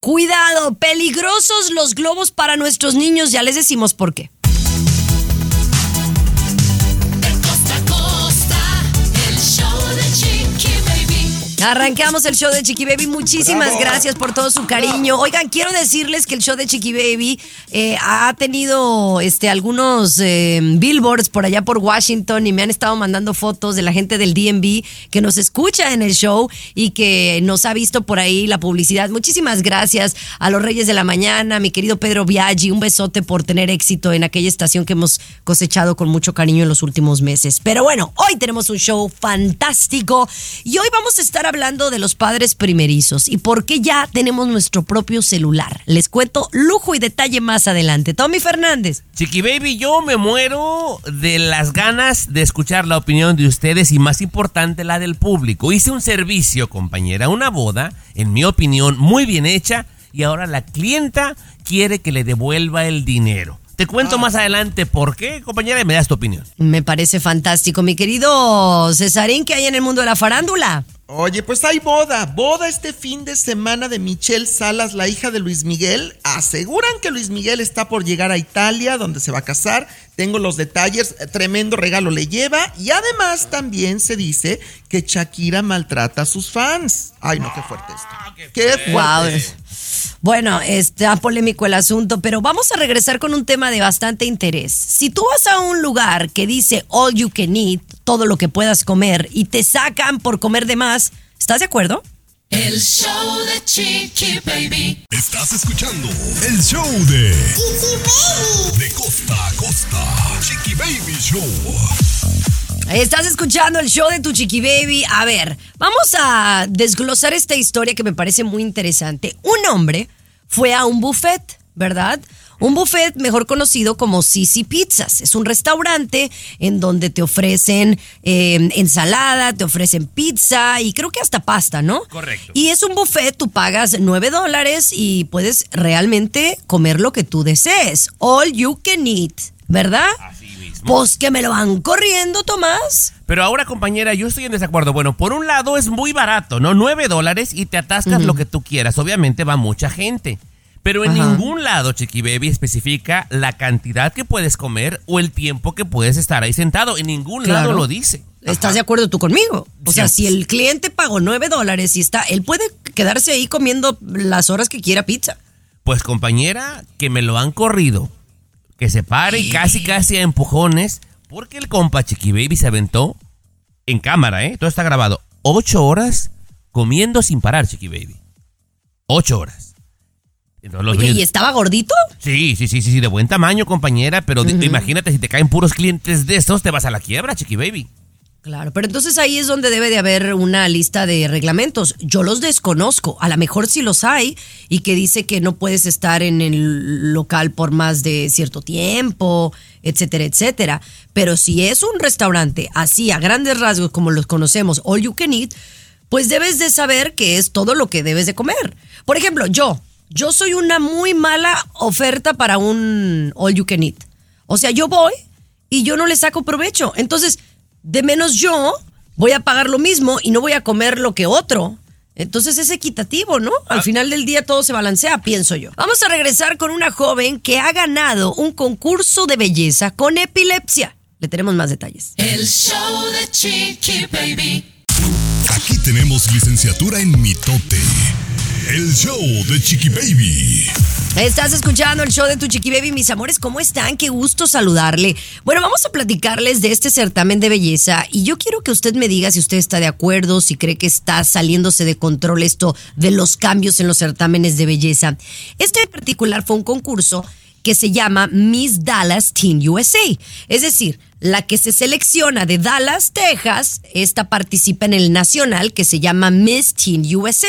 Cuidado, peligrosos los globos para nuestros niños. Ya les decimos por qué. Arrancamos el show de Chiqui Baby. Muchísimas gracias por todo su cariño. Oigan, quiero decirles que el show de Chiqui Baby eh, ha tenido este, algunos eh, billboards por allá por Washington y me han estado mandando fotos de la gente del DMV que nos escucha en el show y que nos ha visto por ahí la publicidad. Muchísimas gracias a los Reyes de la Mañana, mi querido Pedro Biaggi. Un besote por tener éxito en aquella estación que hemos cosechado con mucho cariño en los últimos meses. Pero bueno, hoy tenemos un show fantástico y hoy vamos a estar hablando de los padres primerizos y por qué ya tenemos nuestro propio celular. Les cuento lujo y detalle más adelante. Tommy Fernández. Chiqui Baby, yo me muero de las ganas de escuchar la opinión de ustedes y más importante la del público. Hice un servicio, compañera, una boda, en mi opinión, muy bien hecha y ahora la clienta quiere que le devuelva el dinero. Te cuento más adelante por qué, compañera, y me das tu opinión. Me parece fantástico. Mi querido Cesarín, ¿qué hay en el mundo de la farándula? Oye, pues hay boda, boda este fin de semana de Michelle Salas, la hija de Luis Miguel. Aseguran que Luis Miguel está por llegar a Italia, donde se va a casar. Tengo los detalles, eh, tremendo regalo le lleva. Y además también se dice que Shakira maltrata a sus fans. Ay, no, qué fuerte esto. Qué fuerte. Wow. Bueno, está polémico el asunto, pero vamos a regresar con un tema de bastante interés. Si tú vas a un lugar que dice all you can eat, todo lo que puedas comer, y te sacan por comer de más, ¿estás de acuerdo? El show de Chiqui Baby. Estás escuchando el show de Chiqui Baby. De costa a costa. Chiqui Baby Show. Estás escuchando el show de tu chiqui baby. A ver, vamos a desglosar esta historia que me parece muy interesante. Un hombre fue a un buffet, ¿verdad? Un buffet mejor conocido como Sisi Pizzas. Es un restaurante en donde te ofrecen eh, ensalada, te ofrecen pizza y creo que hasta pasta, ¿no? Correcto. Y es un buffet, tú pagas 9 dólares y puedes realmente comer lo que tú desees. All you can eat, ¿verdad? Así. Pues que me lo van corriendo, Tomás. Pero ahora, compañera, yo estoy en desacuerdo. Bueno, por un lado es muy barato, ¿no? 9 dólares y te atascas lo que tú quieras. Obviamente va mucha gente. Pero en Ajá. ningún lado, Chiqui Baby, especifica la cantidad que puedes comer o el tiempo que puedes estar ahí sentado. En ningún Claro. lado lo dice. ¿Estás de acuerdo tú conmigo? O sea, si el cliente pagó 9 dólares y está, él puede quedarse ahí comiendo las horas que quiera pizza. Pues compañera, que me lo han corrido. Que se pare y casi casi a empujones. Porque el compa Chiqui Baby se aventó en cámara, ¿eh? Todo está grabado. Ocho horas comiendo sin parar, Chiqui Baby. Ocho horas. Entonces, Oye, ¿y estaba gordito? Sí, sí, sí, sí, sí, de buen tamaño, compañera. Pero imagínate, si te caen puros clientes de estos, te vas a la quiebra, Chiqui Baby. Claro, pero entonces ahí es donde debe de haber una lista de reglamentos. Yo los desconozco, a lo mejor sí los hay y que dice que no puedes estar en el local por más de cierto tiempo, etcétera, etcétera. Pero si es un restaurante así, a grandes rasgos como los conocemos, all you can eat, pues debes de saber que es todo lo que debes de comer. Por ejemplo, yo, yo soy una muy mala oferta para un all you can eat. O sea, yo voy y yo no le saco provecho. Entonces, de menos yo voy a pagar lo mismo y no voy a comer lo que otro. Entonces es equitativo, ¿no? Al final del día todo se balancea, pienso yo. Vamos a regresar con una joven que ha ganado un concurso de belleza con epilepsia. Le tenemos más detalles. El show de Chiqui Baby. Aquí tenemos licenciatura en mitote. El show de Chiqui Baby. Estás escuchando el show de Tu Chiqui Baby, mis amores, ¿cómo están? Qué gusto saludarle. Bueno, vamos a platicarles de este certamen de belleza y yo quiero que usted me diga si usted está de acuerdo, si cree que está saliéndose de control esto de los cambios en los certámenes de belleza. Este en particular fue un concurso que se llama Miss Dallas Teen USA. Es decir, la que se selecciona de Dallas, Texas, esta participa en el nacional que se llama Miss Teen USA.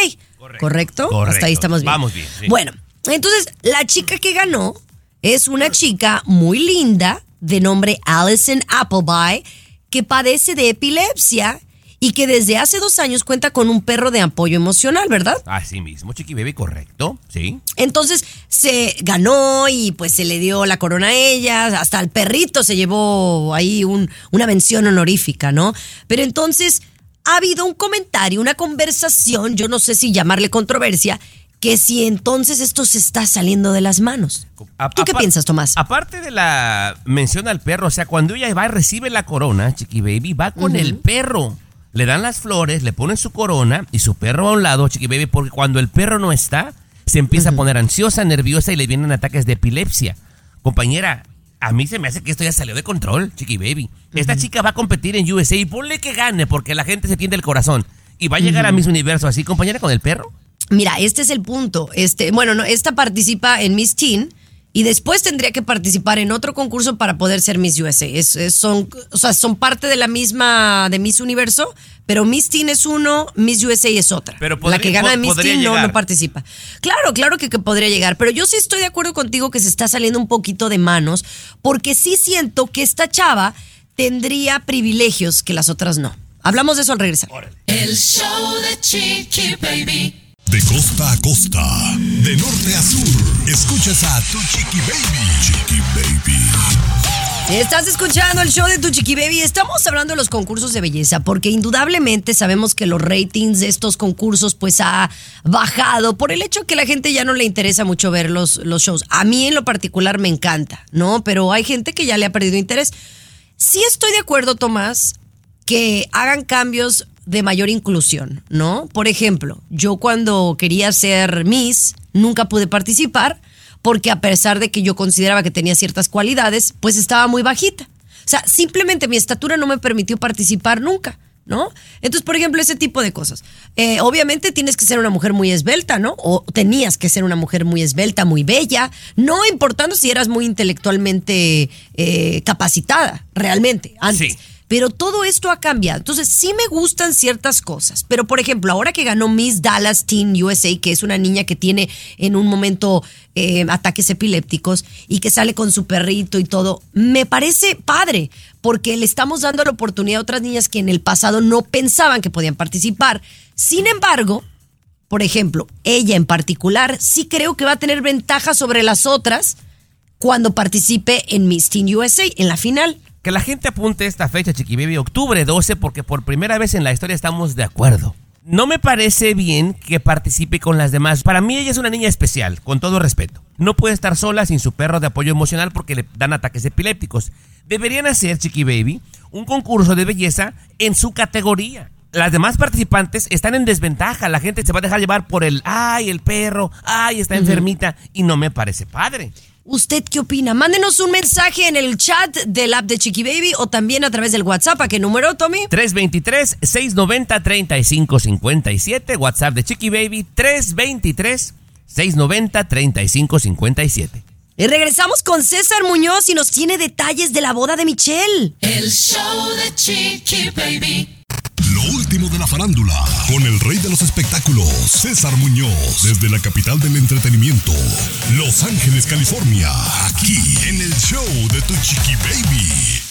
¿correcto? Correcto. Hasta ahí estamos bien. Vamos bien, sí. Bueno, entonces la chica que ganó es una chica muy linda de nombre Allison Appleby que padece de epilepsia y que desde hace dos años cuenta con un perro de apoyo emocional, ¿verdad? Así mismo, Chiqui Baby, correcto. Sí. Entonces se ganó y pues se le dio la corona a ella, hasta el perrito se llevó ahí un- una mención honorífica, ¿no? Pero entonces ha habido un comentario, una conversación, yo no sé si llamarle controversia, que si entonces esto se está saliendo de las manos. A- ¿Tú qué piensas, Tomás? Aparte de la mención al perro, o sea, cuando ella va y recibe la corona, Chiqui Baby, va con el perro. Le dan las flores, le ponen su corona y su perro a un lado, Chiqui Baby, porque cuando el perro no está, se empieza a poner ansiosa, nerviosa y le vienen ataques de epilepsia. Compañera, a mí se me hace que esto ya salió de control, Chiqui Baby. Esta chica va a competir en USA y ponle que gane porque la gente se tiende el corazón. Y va a llegar a Miss Universo así, compañera, con el perro. Mira, este es el punto. Este, bueno, no, esta participa en Miss Teen y después tendría que participar en otro concurso para poder ser Miss USA. Es, es- son, o sea, son parte de la misma de Miss Universo, pero Miss Teen es uno, Miss USA es otra. Pero la que gana de Miss Teen no, no participa. Claro, claro que, que podría llegar, pero yo sí estoy de acuerdo contigo que se está saliendo un poquito de manos, porque sí siento que esta chava tendría privilegios que las otras no. Hablamos de eso al regresar. El show de Chiqui Baby. De costa a costa, de norte a sur, escuchas a tu chiqui baby. Chiqui baby. Estás escuchando el show de Tu Chiqui Baby. Estamos hablando de los concursos de belleza porque indudablemente sabemos que los ratings de estos concursos pues ha bajado por el hecho que la gente ya no le interesa mucho ver los, los shows. A mí en lo particular me encanta, ¿no? Pero hay gente que ya le ha perdido interés. Sí estoy de acuerdo, Tomás, que hagan cambios de mayor inclusión, ¿no? Por ejemplo, yo cuando quería ser Miss, nunca pude participar porque a pesar de que yo consideraba que tenía ciertas cualidades, pues estaba muy bajita. O sea, simplemente mi estatura no me permitió participar nunca, ¿no? Entonces, por ejemplo, ese tipo de cosas. Eh, obviamente tienes que ser una mujer muy esbelta, ¿no? O tenías que ser una mujer muy esbelta, muy bella, no importando si eras muy intelectualmente eh, capacitada, realmente, antes. Sí. Pero todo esto ha cambiado. Entonces, sí me gustan ciertas cosas. Pero, por ejemplo, ahora que ganó Miss Dallas Teen USA, que es una niña que tiene en un momento eh, ataques epilépticos y que sale con su perrito y todo, me parece padre, porque le estamos dando la oportunidad a otras niñas que en el pasado no pensaban que podían participar. Sin embargo, por ejemplo, ella en particular, sí creo que va a tener ventaja sobre las otras cuando participe en Miss Teen USA, en la final. Que la gente apunte esta fecha, Chiqui Baby, octubre 12, porque por primera vez en la historia estamos de acuerdo. No me parece bien que participe con las demás. Para mí ella es una niña especial, con todo respeto. No puede estar sola sin su perro de apoyo emocional porque le dan ataques epilépticos. Deberían hacer, Chiqui Baby, un concurso de belleza en su categoría. Las demás participantes están en desventaja. La gente se va a dejar llevar por el, ay, el perro, ay, está enfermita. Y no me parece padre. ¿Usted qué opina? Mándenos un mensaje en el chat del app de Chiqui Baby o también a través del WhatsApp. ¿A qué número, Tommy? 323-690-3557. WhatsApp de Chiqui Baby. 323-690-3557. Y regresamos con César Muñoz y nos tiene detalles de la boda de Michelle. El show de Chiqui Baby. Lo último de la farándula, con el rey de los espectáculos, César Muñoz, desde la capital del entretenimiento, Los Ángeles, California, aquí en el show de tu chiqui baby.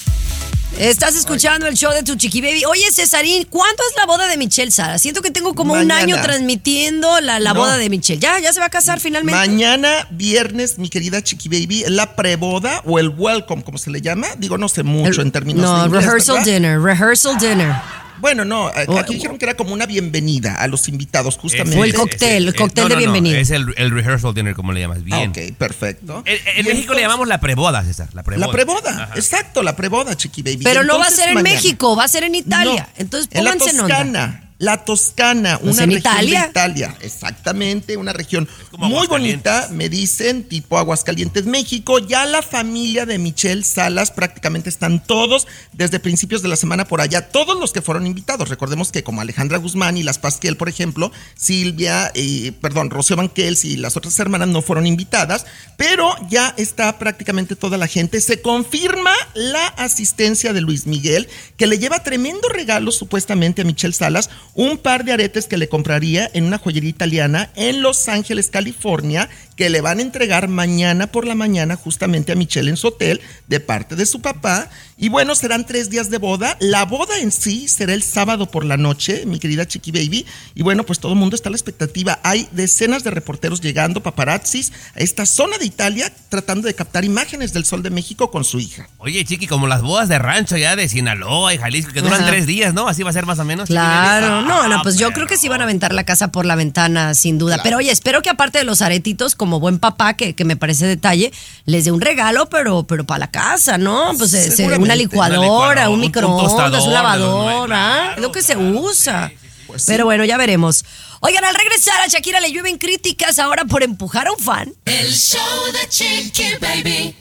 Estás escuchando el show de tu Chiqui Baby. Oye, Cesarín, ¿cuándo es la boda de Michelle Sara? Siento que tengo como un año transmitiendo la, la No. boda de Michelle. ¿Ya? ¿Ya se va a casar finalmente? Mañana, viernes, mi querida Chiqui Baby, la preboda o el welcome, como se le llama. Digo, no sé mucho en términos no, de inglés, rehearsal ¿verdad? dinner, rehearsal dinner. Bueno, no, a- O- aquí dijeron que era como una bienvenida a los invitados, justamente. O el cóctel, el cóctel de bienvenida. Es el, el rehearsal dinner, como le llamas. Ah, Bien. ok, perfecto. En, México le llamamos la preboda, César. La preboda. La preboda, Ajá. exacto, la preboda, Chiqui Baby. Pero no va a ser en mañana. México, va a ser en Italia. No, Entonces en la pónganse en onda. Toscana. La Toscana, Pues una en región Italia. de Italia, exactamente, una región muy bonita, me dicen, tipo Aguascalientes, México. Ya la familia de Michelle Salas prácticamente están todos desde principios de la semana por allá, todos los que fueron invitados. Recordemos que como Alejandra Guzmán y las Pasquel, por ejemplo, Silvia, eh, perdón, Rocío Banquels y las otras hermanas no fueron invitadas, pero ya está prácticamente toda la gente. Se confirma la asistencia de Luis Miguel, que le lleva tremendo regalo supuestamente a Michelle Salas, un par de aretes que le compraría en una joyería italiana en Los Ángeles, California, que le van a entregar mañana por la mañana justamente a Michelle en su hotel de parte de su papá. Y bueno, serán tres días de boda. La boda en sí será el sábado por la noche, mi querida Chiqui Baby. Y bueno, pues todo el mundo está a la expectativa. Hay decenas de reporteros llegando, paparazzis, a esta zona de Italia tratando de captar imágenes del Sol de México con su hija. Oye, chiqui, como las bodas de rancho ya de Sinaloa y Jalisco, que duran Ajá. tres días, ¿no? Así va a ser más o menos. Claro, No, no, Ah, pues yo pero- creo que sí van a aventar la casa por la ventana, sin duda. Claro. Pero oye, espero que aparte de los aretitos, como buen papá, que, que me parece detalle, les dé un regalo, pero, pero para la casa, ¿no? Pues eh, una licuadora, un un microondas, un los lavador, nueve, ¿ah? claro, Es lo que se usa. sí, sí, sí. Pues sí. Pero bueno, ya veremos. Oigan, al regresar a Shakira le llueven críticas ahora por empujar a un fan. El show de Chiqui Baby.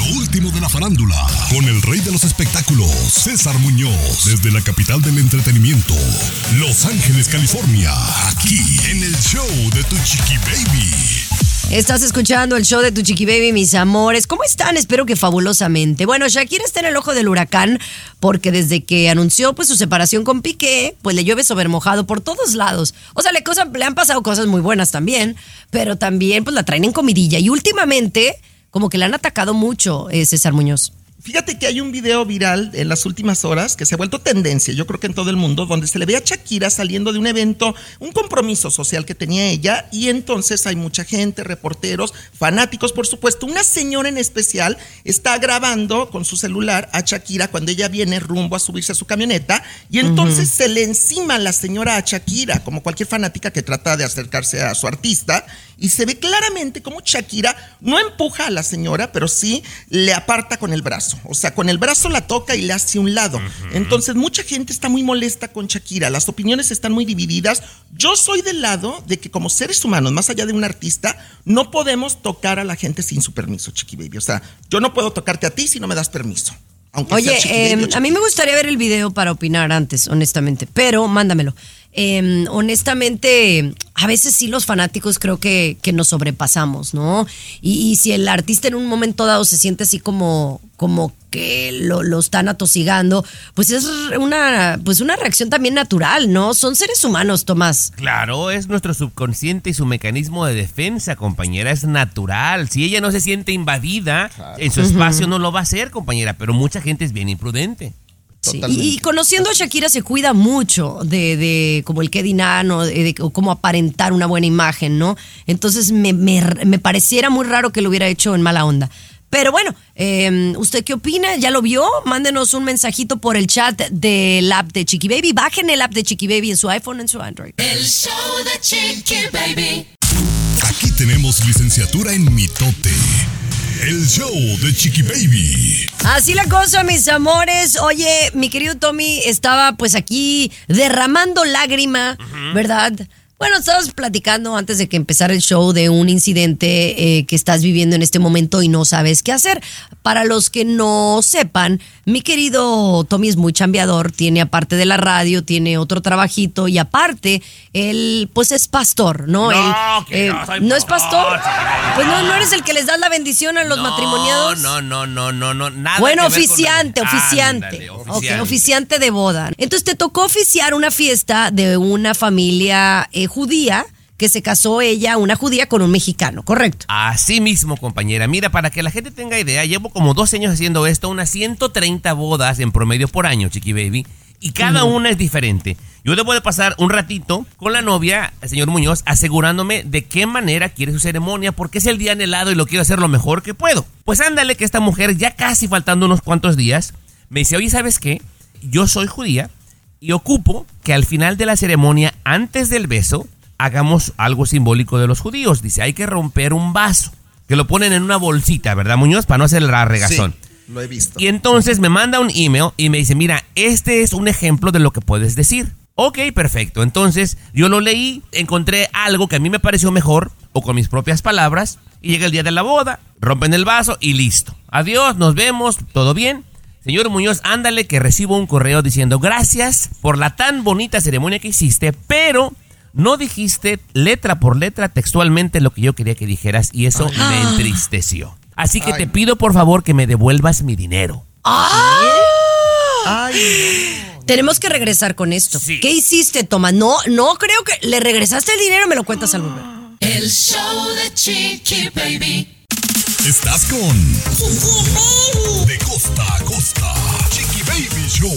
Lo último de la farándula, con el rey de los espectáculos, César Muñoz, desde la capital del entretenimiento, Los Ángeles, California, aquí en el show de Tu Chiqui Baby. Estás escuchando el show de Tu Chiqui Baby, mis amores. ¿Cómo están? Espero que fabulosamente. Bueno, Shakira está en el ojo del huracán porque desde que anunció pues su separación con Piqué, pues le llueve sobre mojado por todos lados. O sea, le, le han pasado cosas muy buenas también, pero también pues la traen en comidilla. Y últimamente como que le han atacado mucho, eh, César Muñoz. Fíjate que hay un video viral en las últimas horas que se ha vuelto tendencia, yo creo que en todo el mundo, donde se le ve a Shakira saliendo de un evento, un compromiso social que tenía ella, y entonces hay mucha gente, reporteros, fanáticos, por supuesto. Una señora en especial está grabando con su celular a Shakira cuando ella viene rumbo a subirse a su camioneta, y entonces se le encima la señora a Shakira, como cualquier fanática que trata de acercarse a su artista, y se ve claramente cómo Shakira no empuja a la señora, pero sí le aparta con el brazo. O sea, con el brazo la toca y le hace un lado. Entonces, mucha gente está muy molesta con Shakira. Las opiniones están muy divididas. Yo soy del lado de que como seres humanos, más allá de un artista, no podemos tocar a la gente sin su permiso, Chiqui Baby. O sea, yo no puedo tocarte a ti si no me das permiso. Aunque Oye, eh, a mí me gustaría ver el video para opinar antes, honestamente, pero mándamelo. Eh, honestamente, a veces sí los fanáticos creo que, que nos sobrepasamos, ¿no? Y, y si el artista en un momento dado se siente así como, como que lo, lo están atosigando, pues es una, pues una reacción también natural, ¿no? Son seres humanos, Tomás. Claro, es nuestro subconsciente y su mecanismo de defensa, compañera, es natural. Si ella no se siente invadida, en su espacio no lo va a hacer, compañera, pero mucha gente es bien imprudente. Sí. Y, y conociendo a Shakira se cuida mucho de, de como el que dinano, de, de cómo aparentar una buena imagen, ¿no? Entonces me, me, me pareciera muy raro que lo hubiera hecho en mala onda. Pero bueno, eh, ¿usted qué opina? ¿Ya lo vio? Mándenos un mensajito por el chat del app de Chiqui Baby. Bajen el app de Chiqui Baby en su iPhone, en su Android. El show de Chiqui Baby. Aquí tenemos licenciatura en mitote. El show de Chiqui Baby. Así la cosa, mis amores. Oye, mi querido Tommy estaba pues aquí derramando lágrima, ¿verdad? Bueno, estabas platicando antes de que empezara el show de un incidente eh, que estás viviendo en este momento y no sabes qué hacer. Para los que no sepan, mi querido Tommy es muy chambeador, tiene aparte de la radio, tiene otro trabajito y aparte, él pues es pastor, ¿no? No, Él, que eh, no soy ¿no es pastor? Pues no, no eres el que les das la bendición a los No, matrimoniados. No, no, no, no, no, nada. Bueno, que ver con oficiante, la- oficiante. Ándale, Ok, oficiante. oficiante de boda. Entonces te tocó oficiar una fiesta de una familia eh, judía que se casó ella, una judía, con un mexicano, ¿correcto? Así mismo, compañera. Mira, para que la gente tenga idea, llevo como dos años haciendo esto, unas 130 bodas en promedio por año, Chiqui Baby, y cada una es diferente. Yo debo de pasar un ratito con la novia, el señor Muñoz, asegurándome de qué manera quiere su ceremonia, porque es el día anhelado y lo quiero hacer lo mejor que puedo. Pues ándale que esta mujer, ya casi faltando unos cuantos días, me dice, oye, ¿sabes qué? Yo soy judía y ocupo que al final de la ceremonia, antes del beso, hagamos algo simbólico de los judíos. Dice, hay que romper un vaso, que lo ponen en una bolsita, ¿verdad, Muñoz? Para no hacer la regazón. Sí, lo he visto. Y entonces me manda un email y me dice, mira, este es un ejemplo de lo que puedes decir. Ok, perfecto. Entonces yo lo leí, encontré algo que a mí me pareció mejor, o con mis propias palabras, y llega el día de la boda, rompen el vaso y listo. Adiós, nos vemos, todo bien. Señor Muñoz, ándale que recibo un correo diciendo gracias por la tan bonita ceremonia que hiciste, pero no dijiste letra por letra textualmente lo que yo quería que dijeras y eso me entristeció. Así que Ay, te pido por favor que me devuelvas mi dinero. Ay, Tenemos que regresar con esto. Sí. ¿Qué hiciste, Toma? No, no creo que le regresaste el dinero, me lo cuentas al volver. El show de Chiqui Baby. Estás con De costa a costa. Chiqui Baby Show.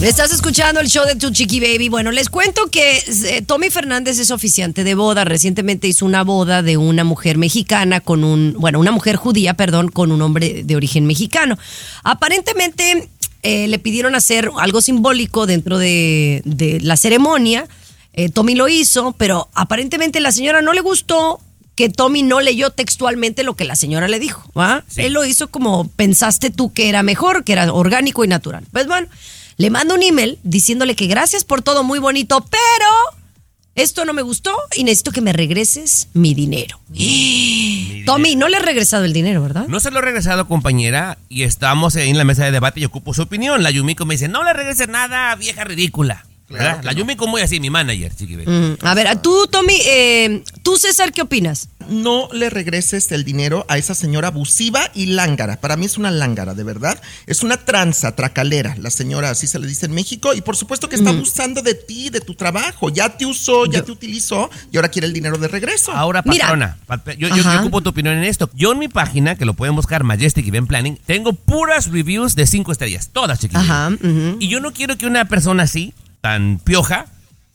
Estás escuchando el show de Tu Chiqui Baby. Bueno, les cuento que eh, Tommy Fernández es oficiante de boda. Recientemente hizo una boda de una mujer mexicana con un, bueno, una mujer judía, perdón, con un hombre de origen mexicano. Aparentemente eh, le pidieron hacer algo simbólico dentro de, de la ceremonia. Eh, Tommy lo hizo, pero aparentemente la señora no le gustó que Tommy no leyó textualmente lo que la señora le dijo. ¿va? Sí. Él lo hizo como pensaste tú que era mejor, que era orgánico y natural. Pues bueno, le mando un email diciéndole que gracias por todo muy bonito, pero esto no me gustó y necesito que me regreses mi dinero. Tommy, no le he regresado el dinero, ¿verdad? No se lo he regresado, compañera, y estamos ahí en la mesa de debate y ocupo su opinión. La Yumiko me dice, no le regreses nada, vieja ridícula. La Yumiko muy así, mi manager, chiqui. baby. Mm, A ver, tú, Tommy, eh, tú, César, ¿qué opinas? No le regreses el dinero a esa señora abusiva y lángara. Para mí es una lángara, de verdad. Es una tranza, tracalera. La señora así se le dice en México. Y por supuesto que está abusando de ti, de tu trabajo. Ya te usó, ya te utilizó y ahora quiere el dinero de regreso. Ahora, Mira. patrona, pa- yo, yo- ocupo tu opinión en esto. Yo en mi página, que lo pueden buscar, Majestic Event Planning, tengo puras reviews de cinco estrellas, todas, chiqui. Ajá. Y yo no quiero que una persona así, tan pioja,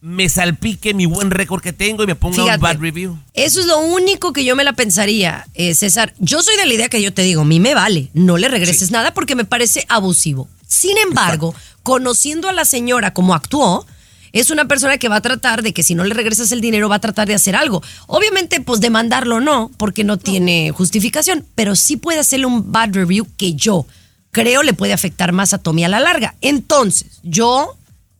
me salpique mi buen récord que tengo y me ponga un bad review. Eso es lo único que yo me la pensaría, eh, César. Yo soy de la idea que yo te digo, a mí me vale, no le regreses nada porque me parece abusivo. Sin embargo, conociendo a la señora como actuó, es una persona que va a tratar de que si no le regresas el dinero va a tratar de hacer algo. Obviamente, pues demandarlo no, porque no tiene justificación, pero sí puede hacerle un bad review que yo creo le puede afectar más a Tommy a la larga. Entonces, yo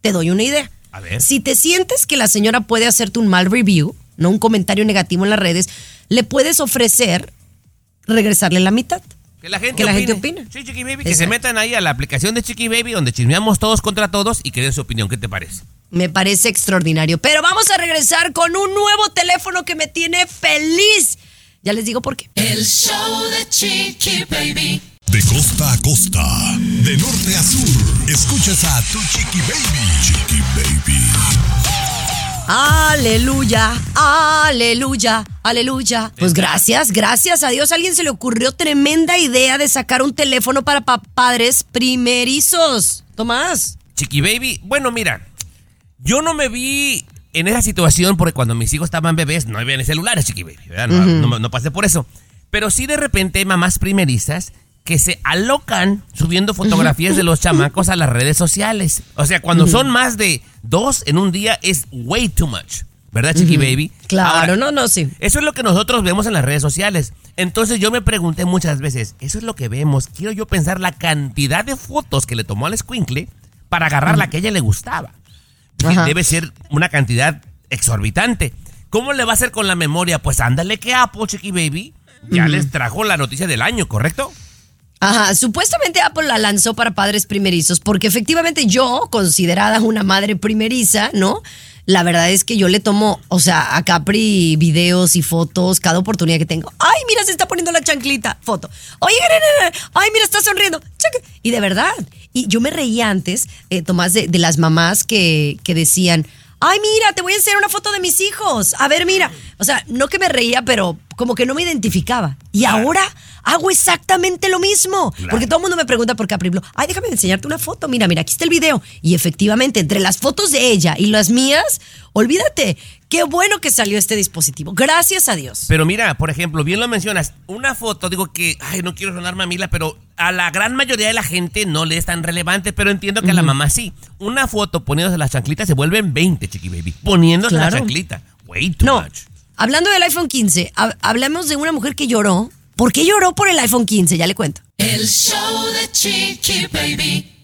te doy una idea. A ver. Si te sientes que la señora puede hacerte un mal review, no un comentario negativo en las redes, le puedes ofrecer regresarle la mitad. Que la gente Que la opine. gente opine. Sí, Chiqui Baby, que se metan ahí a la aplicación de Chiqui Baby donde chismeamos todos contra todos y que den su opinión. ¿Qué te parece? Me parece extraordinario. Pero vamos a regresar con un nuevo teléfono que me tiene feliz. Ya les digo por qué. El show de Chiqui Baby. De costa a costa. De norte a sur. Escuchas a tu Chiqui Baby. Chiqui Baby. Aleluya, aleluya, aleluya. Pues gracias, gracias a Dios. A alguien se le ocurrió tremenda idea de sacar un teléfono para pa- padres primerizos. Tomás. Chiqui Baby, bueno, mira, yo no me vi en esa situación porque cuando mis hijos estaban bebés no había ni celulares, Chiqui Baby, ¿verdad? No, no- no pasé por eso. Pero sí de repente mamás primerizas que se alocan subiendo fotografías de los chamacos a las redes sociales. O sea, cuando son más de dos en un día es way too much. ¿Verdad, Chiqui Baby? Claro, Ahora, no, no, sí. Eso es lo que nosotros vemos en las redes sociales. Entonces yo me pregunté muchas veces, eso es lo que vemos. Quiero yo pensar la cantidad de fotos que le tomó al escuincle para agarrar la que a ella le gustaba. Ajá. Debe ser una cantidad exorbitante. ¿Cómo le va a hacer con la memoria? Pues ándale que Apple, Chiqui Baby, ya les trajo la noticia del año, ¿correcto? Ajá, supuestamente Apple la lanzó para padres primerizos, porque efectivamente yo, considerada una madre primeriza, ¿no? La verdad es que yo le tomo, o sea, a Capri videos y fotos cada oportunidad que tengo. Ay, mira, se está poniendo la chanclita, foto. Oye, ay, mira, está sonriendo. Y de verdad, y yo me reía antes, eh, Tomás, de, de las mamás que, que decían, ay, mira, te voy a enseñar una foto de mis hijos. A ver, mira. O sea, no que me reía, pero como que no me identificaba. Y ahora hago exactamente lo mismo. Porque todo el mundo me pregunta por Capri Blue. Ay, déjame enseñarte una foto. Mira, mira, aquí está el video. Y efectivamente, entre las fotos de ella y las mías, olvídate. Qué bueno que salió este dispositivo. Gracias a Dios. Pero mira, por ejemplo, bien lo mencionas, una foto, digo que, ay, no quiero sonar mamila, pero a la gran mayoría de la gente no le es tan relevante, pero entiendo que a la mamá sí. Una foto poniéndose las chanclitas se vuelven 20, chiqui baby. Poniéndose la Claro. chanclita. Way too No. much. Hablando del iPhone 15, hab- hablamos de una mujer que lloró. ¿Por qué lloró por el iPhone 15? Ya le cuento. El show de Chiqui Baby.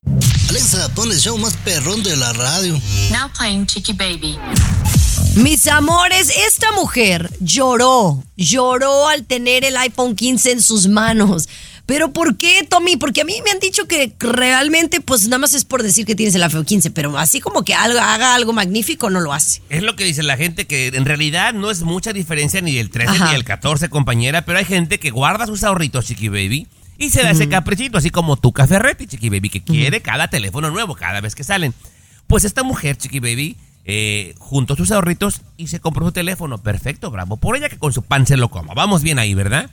Alexa, pon el show más perrón de la radio. Now playing Chicky Baby. Mis amores, esta mujer lloró, lloró al tener el iPhone 15 en sus manos. Pero ¿por qué, Tommy? Porque a mí me han dicho que realmente, pues nada más es por decir que tienes el iPhone 15, pero así como que algo, haga algo magnífico, no lo hace. Es lo que dice la gente, que en realidad no es mucha diferencia ni el 13 Ajá. ni el 14, compañera, pero hay gente que guarda sus ahorritos, chiqui baby, Y se da ese caprichito, así como tu Ferretti, Chiqui Baby, que quiere cada teléfono nuevo cada vez que salen. Pues esta mujer, Chiqui Baby, eh, juntó sus ahorritos y se compró su teléfono. Perfecto, bravo. Por ella que con su pan se lo coma. Vamos bien ahí, ¿verdad?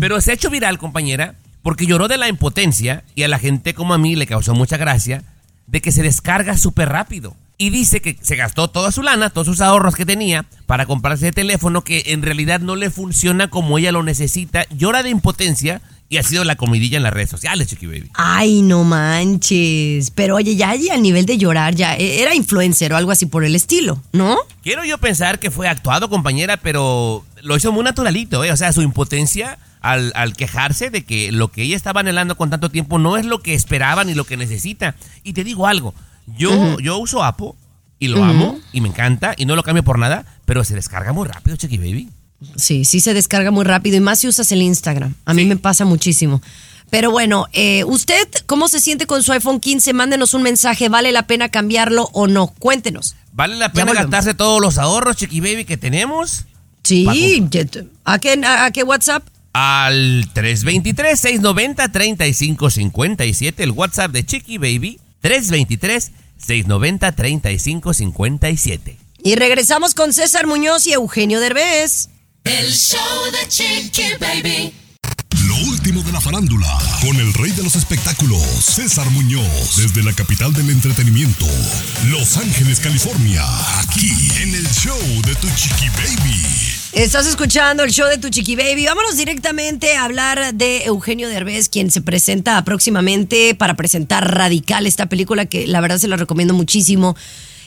Pero se ha hecho viral, compañera, porque lloró de la impotencia y a la gente como a mí le causó mucha gracia de que se descarga súper rápido. Y dice que se gastó toda su lana, todos sus ahorros que tenía para comprarse el teléfono que en realidad no le funciona como ella lo necesita. Llora de impotencia y ha sido la comidilla en las redes sociales, Chiqui Baby. Ay, no manches. Pero oye, ya allí a nivel de llorar, ya e- era influencer o algo así por el estilo, ¿no? Quiero yo pensar que fue actuado, compañera, pero lo hizo muy naturalito, ¿eh? O sea, su impotencia al, al quejarse de que lo que ella estaba anhelando con tanto tiempo no es lo que esperaba ni lo que necesita. Y te digo algo, yo, yo uso Apple y lo amo y me encanta y no lo cambio por nada, pero se descarga muy rápido, Chiqui Baby. Sí, sí se descarga muy rápido y más si usas el Instagram. A mí me pasa muchísimo. Pero bueno, eh, ¿usted cómo se siente con su iPhone 15? Mándenos un mensaje, ¿vale la pena cambiarlo o no? Cuéntenos. ¿Vale la pena gastarse todos los ahorros, Chiqui Baby, que tenemos? Sí, ¿a qué, a, a qué WhatsApp? Al 323-690-3557, el WhatsApp de Chiqui Baby, 323-690-3557. Y regresamos con César Muñoz y Eugenio Derbez. El show de Chiqui Baby. Lo último de la farándula, con el rey de los espectáculos, César Muñoz, desde la capital del entretenimiento, Los Ángeles, California, aquí en el show de Tu Chiqui Baby. Estás escuchando el show de Tu Chiqui Baby. Vámonos directamente a hablar de Eugenio Derbez, quien se presenta próximamente para presentar Radical, esta película que la verdad se la recomiendo muchísimo.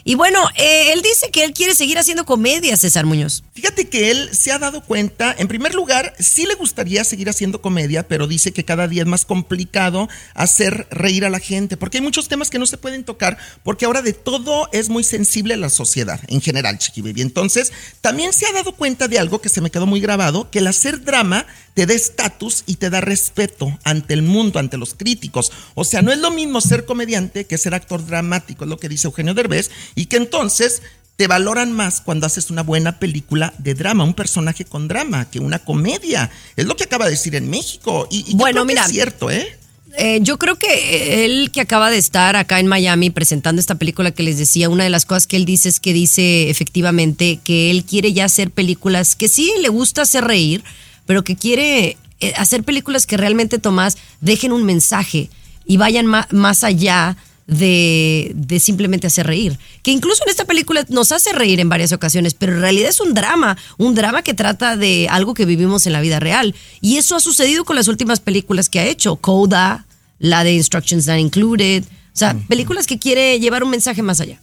Y bueno, eh, él dice que él quiere seguir haciendo comedia, César Muñoz. Fíjate que él se ha dado cuenta, en primer lugar, sí le gustaría seguir haciendo comedia, pero dice que cada día es más complicado hacer reír a la gente, porque hay muchos temas que no se pueden tocar, porque ahora de todo es muy sensible a la sociedad en general, Chiqui. Entonces, también se ha dado cuenta de algo que se me quedó muy grabado, que el hacer drama te da estatus y te da respeto ante el mundo, ante los críticos. O sea, no es lo mismo ser comediante que ser actor dramático, es lo que dice Eugenio Derbez, y que entonces te valoran más cuando haces una buena película de drama, un personaje con drama, que una comedia. Es lo que acaba de decir en México. Y, y yo Bueno, que mira. es cierto, ¿eh? Eh, yo creo que él que acaba de estar acá en Miami presentando esta película que les decía, una de las cosas que él dice es que dice efectivamente que él quiere ya hacer películas que sí le gusta hacer reír, pero que quiere eh, hacer películas que realmente, Tomás, dejen un mensaje y vayan más allá de, de simplemente hacer reír. Que incluso en esta película nos hace reír en varias ocasiones, pero en realidad es un drama, un drama que trata de algo que vivimos en la vida real. Y eso ha sucedido con las últimas películas que ha hecho, Coda, la de Instructions Not Included, o sea, películas que quiere llevar un mensaje más allá.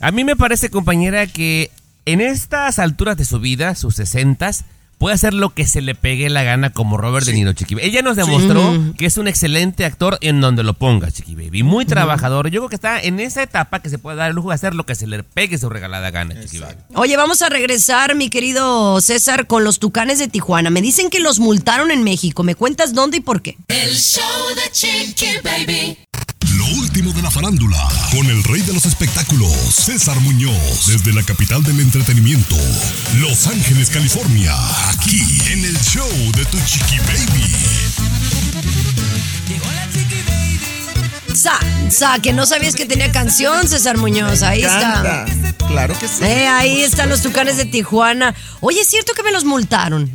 A mí me parece, compañera, que en estas alturas de su vida, sus sesentas, puede hacer lo que se le pegue la gana como Robert De Niro, Chiqui Baby. Ella nos demostró que es un excelente actor en donde lo ponga, Chiqui Baby. Muy trabajador. Yo creo que está en esa etapa que se puede dar el lujo de hacer lo que se le pegue su regalada gana, Chiqui Baby. Oye, vamos a regresar, mi querido César, con los Tucanes de Tijuana. Me dicen que los multaron en México. ¿Me cuentas dónde y por qué? El show de Chiqui Baby. Lo último de la farándula, con el rey de los espectáculos, César Muñoz, desde la capital del entretenimiento, Los Ángeles, California, aquí en el show de Tu Chiqui Baby. Sa, sa, que no sabías que tenía canción, César Muñoz. Ahí está. Claro que sí. Eh, ahí están los Tucanes de Tijuana. Oye, ¿es cierto que me los multaron?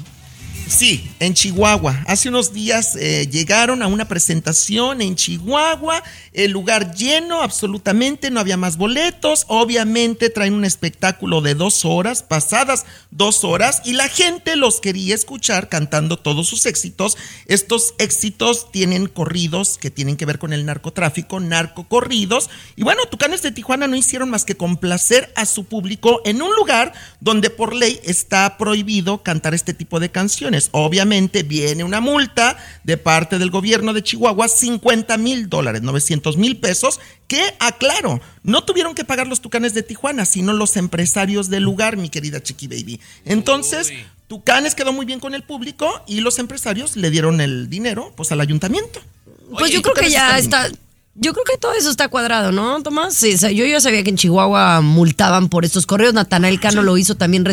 Sí, en Chihuahua. Hace unos días eh, llegaron a una presentación en Chihuahua, el lugar lleno absolutamente, no había más boletos, obviamente traen un espectáculo de dos horas, pasadas dos horas, y la gente los quería escuchar cantando todos sus éxitos. Estos éxitos tienen corridos que tienen que ver con el narcotráfico, narcocorridos, y bueno, Tucanes de Tijuana no hicieron más que complacer a su público en un lugar donde por ley está prohibido cantar este tipo de canciones. Obviamente viene una multa de parte del gobierno de Chihuahua, 50 mil dólares, 900 mil pesos, que, aclaro, no tuvieron que pagar los Tucanes de Tijuana, sino los empresarios del lugar, mi querida Chiqui Baby. Entonces, Tucanes quedó muy bien con el público y los empresarios le dieron el dinero pues al ayuntamiento. Pues Oye, yo creo que ya está está. Yo creo que todo eso está cuadrado, ¿no, Tomás? Sí, o sea, yo ya sabía que en Chihuahua multaban por estos correos. Natanael Cano lo hizo también.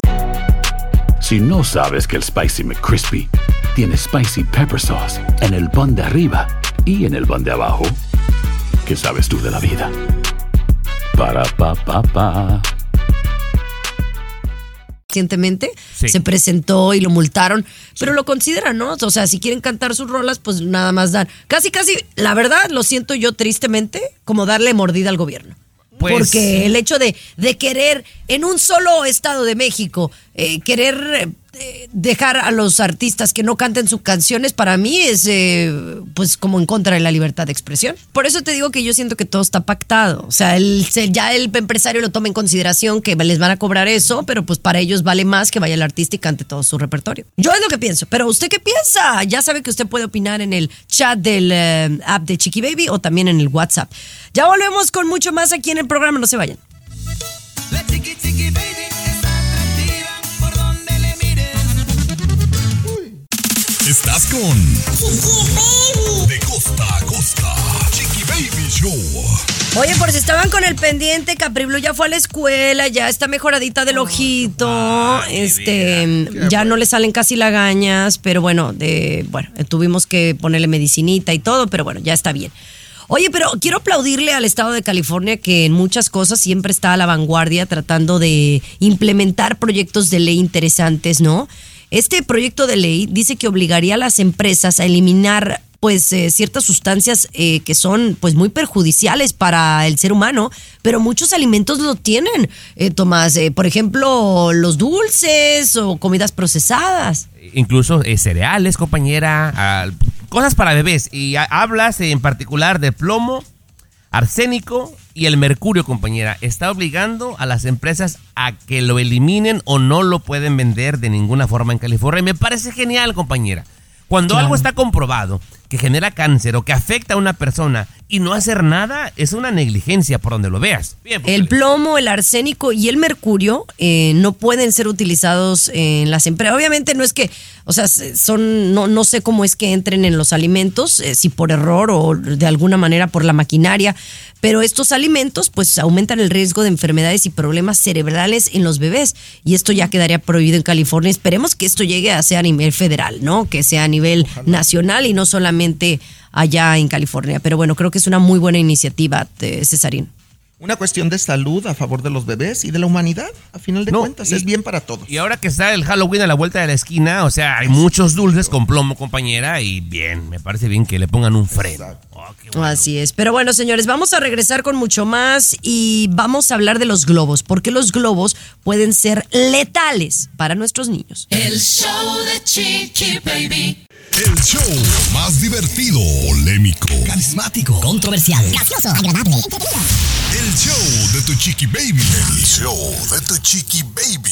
Si no sabes que el Spicy McCrispy tiene Spicy Pepper Sauce en el pan de arriba y en el pan de abajo. ¿Qué sabes tú de la vida? Para, pa, pa, pa. recientemente Sí. se presentó y lo multaron, pero lo consideran, ¿no? O sea, si quieren cantar sus rolas, pues nada más dan. Casi, casi, la verdad, lo siento yo tristemente, como darle mordida al gobierno. Pues- Porque el hecho de, de querer en un solo estado de México, eh, querer eh, dejar a los artistas que no canten sus canciones, para mí es eh, pues como en contra de la libertad de expresión. Por eso te digo que yo siento que todo está pactado. O sea, ya el empresario lo toma en consideración que les van a cobrar eso, pero pues para ellos vale más que vaya el artista y cante todo su repertorio. Yo es lo que pienso, pero ¿usted qué piensa? Ya sabe que usted puede opinar en el chat del eh, app de Chiqui Baby o también en el WhatsApp. Ya volvemos con mucho más aquí en el programa, no se vayan. La baby Estás con De costa a costa. Chiqui Baby Show. Oye, por si estaban con el pendiente, Capri Blue ya fue a la escuela, ya está mejoradita del ojito, Ay, mi este, ya no le salen casi lagañas, pero bueno, de, bueno, tuvimos que ponerle medicinita y todo, pero bueno, ya está bien. Oye, pero quiero aplaudirle al estado de California que en muchas cosas siempre está a la vanguardia tratando de implementar proyectos de ley interesantes, ¿no? Este proyecto de ley dice que obligaría a las empresas a eliminar pues eh, ciertas sustancias eh, que son pues muy perjudiciales para el ser humano, pero muchos alimentos lo tienen, eh, Tomás, por ejemplo, los dulces o comidas procesadas. incluso cereales, compañera, ah, cosas para bebés. Y hablas en particular de plomo, arsénico y el mercurio, compañera. Está obligando a las empresas a que lo eliminen o no lo pueden vender de ninguna forma en California. Y me parece genial, compañera. Cuando Claro. algo está comprobado que genera cáncer o que afecta a una persona y no hacer nada, es una negligencia por donde lo veas. Bien, pues, El plomo, el arsénico y el mercurio eh, no pueden ser utilizados en las empresas. Obviamente no es que, o sea, se- son, no, no sé cómo es que entren en los alimentos, eh, si por error o de alguna manera por la maquinaria, pero estos alimentos pues aumentan el riesgo de enfermedades y problemas cerebrales en los bebés y esto ya quedaría prohibido en California. Esperemos que esto llegue a ser a nivel federal, ¿no? Que sea a nivel nacional y no solamente allá en California. Pero bueno, creo que es una muy buena iniciativa, eh, Cesarín. Una cuestión de salud a favor de los bebés y de la humanidad, a final de No, cuentas. y- es bien para todos. Y ahora que está el Halloween a la vuelta de la esquina, o sea, hay muchos dulces con plomo, compañera, y bien, me parece bien que le pongan un freno. Oh, bueno. Así es. Pero bueno, señores, vamos a regresar con mucho más y vamos a hablar de los globos, porque los globos pueden ser letales para nuestros niños. El show de Chiqui Baby. El show más divertido, polémico, Carismático. Controversial. Gracioso. Agradable. El show de tu chiqui baby. El show de tu chiqui baby.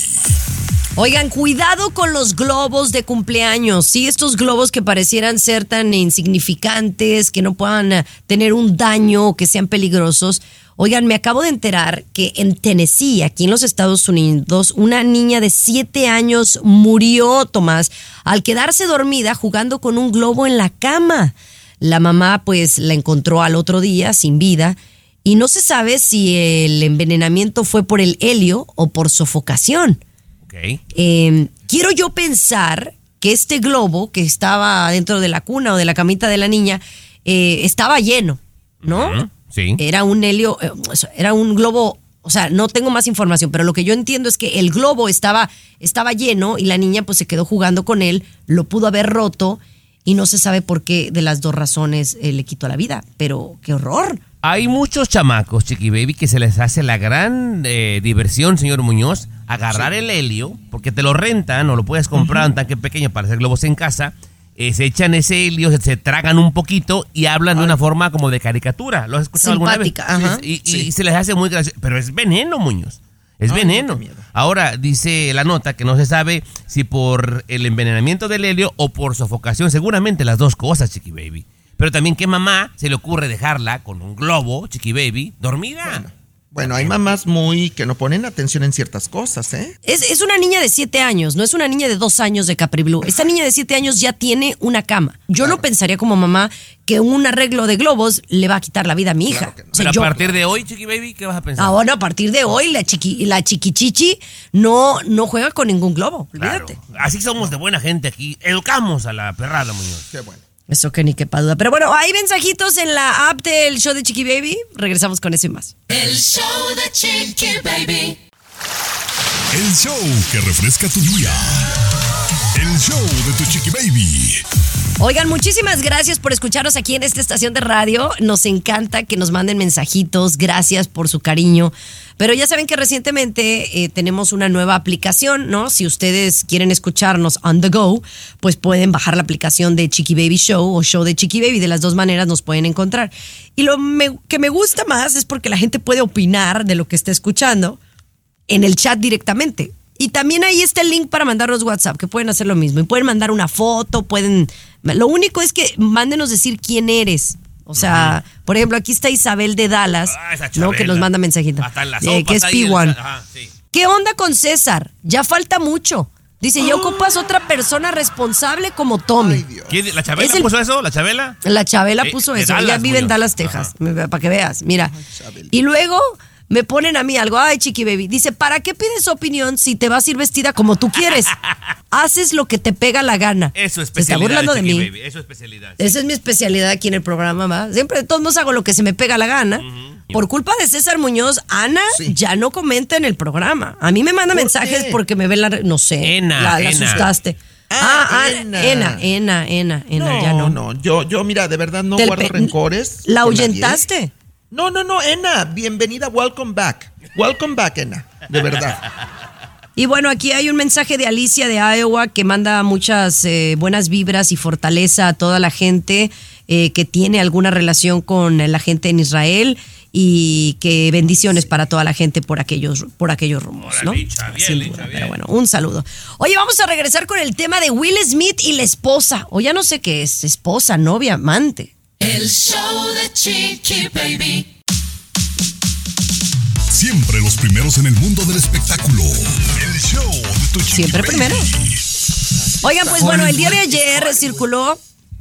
Oigan, cuidado con los globos de cumpleaños. Sí, estos globos que parecieran ser tan insignificantes, que no puedan eh, tener un daño o que sean peligrosos. Oigan, me acabo de enterar que en Tennessee, aquí en los Estados Unidos, una niña de 7 años murió, Tomás, al quedarse dormida jugando con un globo en la cama. La mamá pues la encontró al otro día sin vida y no se sabe si el envenenamiento fue por el helio o por sofocación. Ok. Eh, quiero yo pensar que este globo que estaba dentro de la cuna o de la camita de la niña eh, estaba lleno, ¿no? Sí. Era un helio, eh, era un globo, o sea, no tengo más información, pero lo que yo entiendo es que el globo estaba, estaba lleno y la niña pues se quedó jugando con él, lo pudo haber roto y no se sabe por qué de las dos razones eh, le quitó la vida, pero qué horror. Hay muchos chamacos, Chiqui Baby, que se les hace la gran eh, diversión, señor Muñoz, agarrar el helio, porque te lo rentan o lo puedes comprar un tanque pequeño para hacer globos en casa. Eh, se echan ese helio, se, se tragan un poquito y hablan de una forma como de caricatura. ¿Lo has escuchado Simpática, alguna vez? ajá. Y, y Sí. se les hace muy gracioso. Pero es veneno, Muñoz. Es Ay, veneno. Ahora dice la nota que no se sabe si por el envenenamiento del helio o por sofocación. Seguramente las dos cosas, Chiqui Baby. Pero también, ¿qué mamá se le ocurre dejarla con un globo, Chiqui Baby, dormida? Bueno, hay mamás muy que no ponen atención en ciertas cosas, ¿eh? Es, es una niña de 7 años, no es una niña de 2 años de Capri Blue. Esta niña de 7 años ya tiene una cama. Yo no pensaría como mamá que un arreglo de globos le va a quitar la vida a mi hija. O sea, Pero a partir de hoy, Chiqui Baby, ¿qué vas a pensar? Ahora, a partir de hoy, la, chiqui, la chiquichichi no, no juega con ningún globo. Claro. Olvídate. Así somos de buena gente aquí. Educamos a la perrada, Muñoz. Qué bueno. Eso que ni quepa duda. Pero bueno, hay mensajitos en la app del show de Chiqui Baby. Regresamos con eso y más. El show de Chiqui Baby. El show que refresca tu día. El show de tu chiqui baby. Oigan, muchísimas gracias por escucharnos aquí en esta estación de radio. Nos encanta que nos manden mensajitos. Gracias por su cariño. Pero ya saben que recientemente eh, tenemos una nueva aplicación, ¿no? Si ustedes quieren escucharnos on the go, pues pueden bajar la aplicación de Chiqui Baby Show o Show de Chiqui Baby. De las dos maneras nos pueden encontrar. Y lo me- que me gusta más es porque la gente puede opinar de lo que está escuchando en el chat directamente. Y también ahí está el link para mandarnos WhatsApp, que pueden hacer lo mismo. Y pueden mandar una foto, pueden... Lo único es que mándenos decir quién eres. O sea, por ejemplo, aquí está Isabel de Dallas, Ah, esa ¿no? Que nos manda mensajito. Eh, que es está ahí el- P1. Ajá, sí. ¿Qué onda con César? Ya falta mucho. Dice, ya ocupas otra persona responsable como Tommy. Ay, Dios. ¿Quién- ¿La Chabela Es el- puso eso? ¿La Chabela? La Chabela Eh, puso eso. Ella vive en. Dallas, Texas. Para que veas. Mira. Y luego me ponen a mí algo. Ay, chiqui baby. Dice, ¿para qué pides opinión si te vas a ir vestida como tú quieres? Haces lo que te pega la gana. Es su Se está especialidad. burlando de mí. Baby, Es su especialidad. Esa es mi especialidad aquí en el programa, ¿va? Siempre de todos modos hago lo que se me pega la gana. Por culpa de César Muñoz, Ana Sí. ya no comenta en el programa. A mí me manda ¿Por mensajes qué? porque me ve la... No sé. Ena, la, la Ena. asustaste. Ah, Ah, ah, Ena. Ena, Ena, Ena, Ena, No, ya no. no, Yo, yo, mira, de verdad no Del guardo rencores. ¿La nadie. ahuyentaste? No, no, no, Ena, bienvenida, welcome back. Welcome back, Ena, de verdad. Y bueno, aquí hay un mensaje de Alicia de Iowa que manda muchas eh, buenas vibras y fortaleza a toda la gente eh, que tiene alguna relación con la gente en Israel y que bendiciones para toda la gente por aquellos por aquellos rumos, ¿no? Sin duda, pero bueno, un saludo. Oye, vamos a regresar con el tema de Will Smith y la esposa, o ya no sé qué es, esposa, novia, amante. El show de Chiqui Baby. Siempre los primeros en el mundo del espectáculo. El show de tu chiqui Siempre baby. primero. Oigan, pues bueno, el día de ayer circuló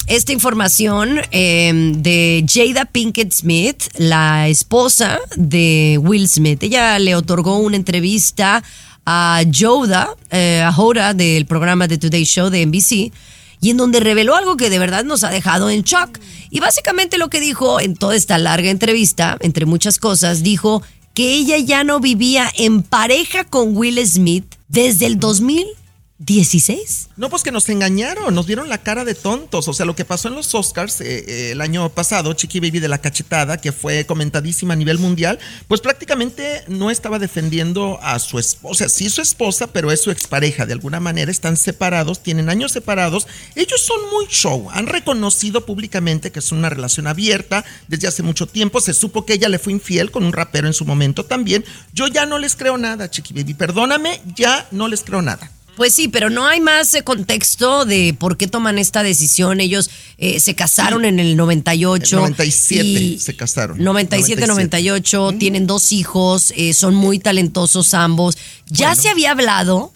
esta información eh, de Jada Pinkett Smith, la esposa de Will Smith. Ella le otorgó una entrevista a Joda, eh, a Hoda del programa The Today Show de NBC, y en donde reveló algo que de verdad nos ha dejado en shock. Y básicamente lo que dijo en toda esta larga entrevista, entre muchas cosas, dijo que ella ya no vivía en pareja con Will Smith desde el 2016. No, pues que nos engañaron, nos vieron la cara de tontos. O sea, lo que pasó en los Oscars eh, eh, el año pasado, Chiqui Baby de la cachetada, que fue comentadísima a nivel mundial, pues prácticamente no estaba defendiendo a su esposa. Sí, su esposa, pero es su expareja. De alguna manera están separados, tienen años separados. Ellos son muy show. Han reconocido públicamente que es una relación abierta desde hace mucho tiempo. Se supo que ella le fue infiel con un rapero en su momento también. Yo ya no les creo nada, Chiqui Baby. Perdóname, ya no les creo nada. Pues sí, pero no hay más eh, contexto de por qué toman esta decisión. Ellos eh, se casaron en el 98. El 97 y- se casaron. 97, 98, tienen dos hijos, eh, son muy talentosos ambos. Ya se había hablado,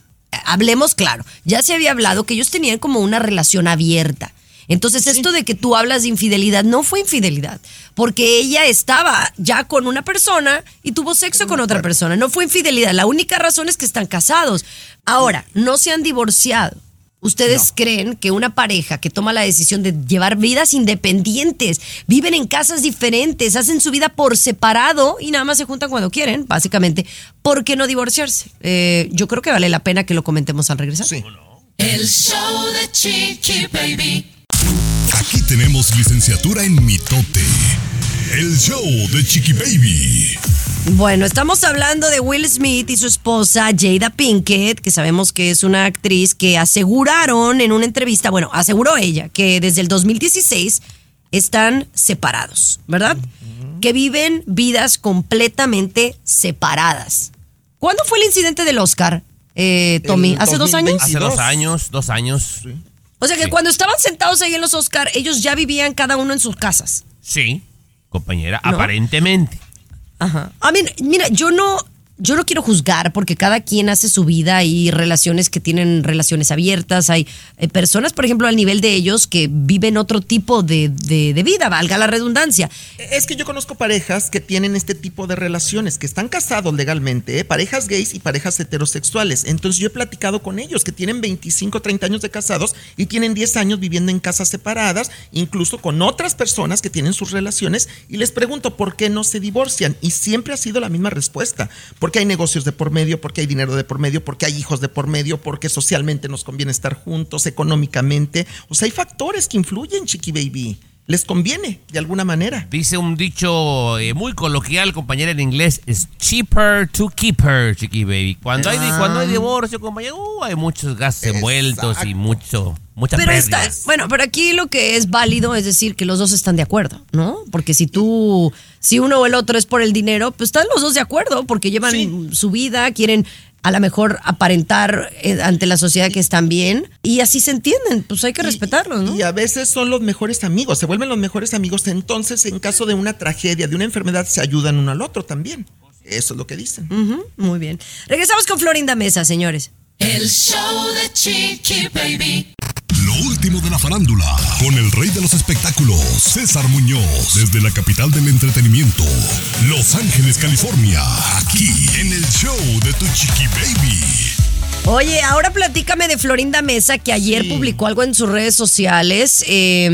hablemos claro, ya se había hablado que ellos tenían como una relación abierta. Entonces, esto de que tú hablas de infidelidad no fue infidelidad, porque ella estaba ya con una persona y tuvo sexo con otra persona. No fue infidelidad. La única razón es que están casados. Ahora, no se han divorciado. ¿Ustedes creen que una pareja que toma la decisión de llevar vidas independientes, viven en casas diferentes, hacen su vida por separado y nada más se juntan cuando quieren, básicamente, ¿por qué no divorciarse? Eh, yo creo que vale la pena que lo comentemos al regresar. Sí. El show de Chiqui Baby. Aquí tenemos licenciatura en mitote. El show de Chiqui Baby. Bueno, estamos hablando de Will Smith y su esposa Jada Pinkett, que sabemos que es una actriz que aseguraron en una entrevista, bueno, aseguró ella que desde el 2016 están separados, ¿verdad? Que viven vidas completamente separadas. ¿Cuándo fue el incidente del Oscar, eh, Tommy? ¿Hace dos años? 2020. Hace dos 22. años, dos años. O sea que Sí. cuando estaban sentados ahí en los Oscar, ellos ya vivían cada uno en sus casas. Sí, compañera, ¿No? aparentemente. Ajá. A mí, mira, yo no, yo no quiero juzgar porque cada quien hace su vida y relaciones que tienen relaciones abiertas. Hay eh, personas, por ejemplo, al nivel de ellos que viven otro tipo de, de- de vida, valga la redundancia. Es que yo conozco parejas que tienen este tipo de relaciones, que están casados legalmente, ¿eh? parejas gays y parejas heterosexuales. Entonces yo he platicado con ellos que tienen 25, 30 años de casados y tienen 10 años viviendo en casas separadas, incluso con otras personas que tienen sus relaciones y les pregunto por qué no se divorcian. Y siempre ha sido la misma respuesta. Porque hay negocios de por medio, porque hay dinero de por medio, porque hay hijos de por medio, porque socialmente nos conviene estar juntos, económicamente. O sea, hay factores que influyen, chiqui baby. Les conviene, de alguna manera. Dice un dicho eh, muy coloquial, compañera en inglés, es cheaper to keep her, chiqui baby. Cuando hay, Ah. cuando hay divorcio, compañera, uh, hay muchos gastos envueltos y mucho, mucha Pero está, bueno, pero aquí lo que es válido es decir que los dos están de acuerdo, ¿no? Porque si tú, si uno o el otro es por el dinero, pues están los dos de acuerdo porque llevan su vida, quieren a lo mejor aparentar eh, ante la sociedad que están bien y así se entienden, pues hay que respetarlos, ¿no? Y a veces son los mejores amigos, se vuelven los mejores amigos. Entonces, en caso de una tragedia, de una enfermedad, se ayudan uno al otro también. Eso es lo que dicen. Muy bien. Regresamos con Florinda Mesa, señores. El show de Chiqui Baby. Lo último de la farándula, con el rey de los espectáculos, César Muñoz, desde la capital del entretenimiento, Los Ángeles, California, aquí en el show de Tu Chiqui Baby. Oye, ahora platícame de Florinda Mesa, que ayer publicó algo en sus redes sociales, eh,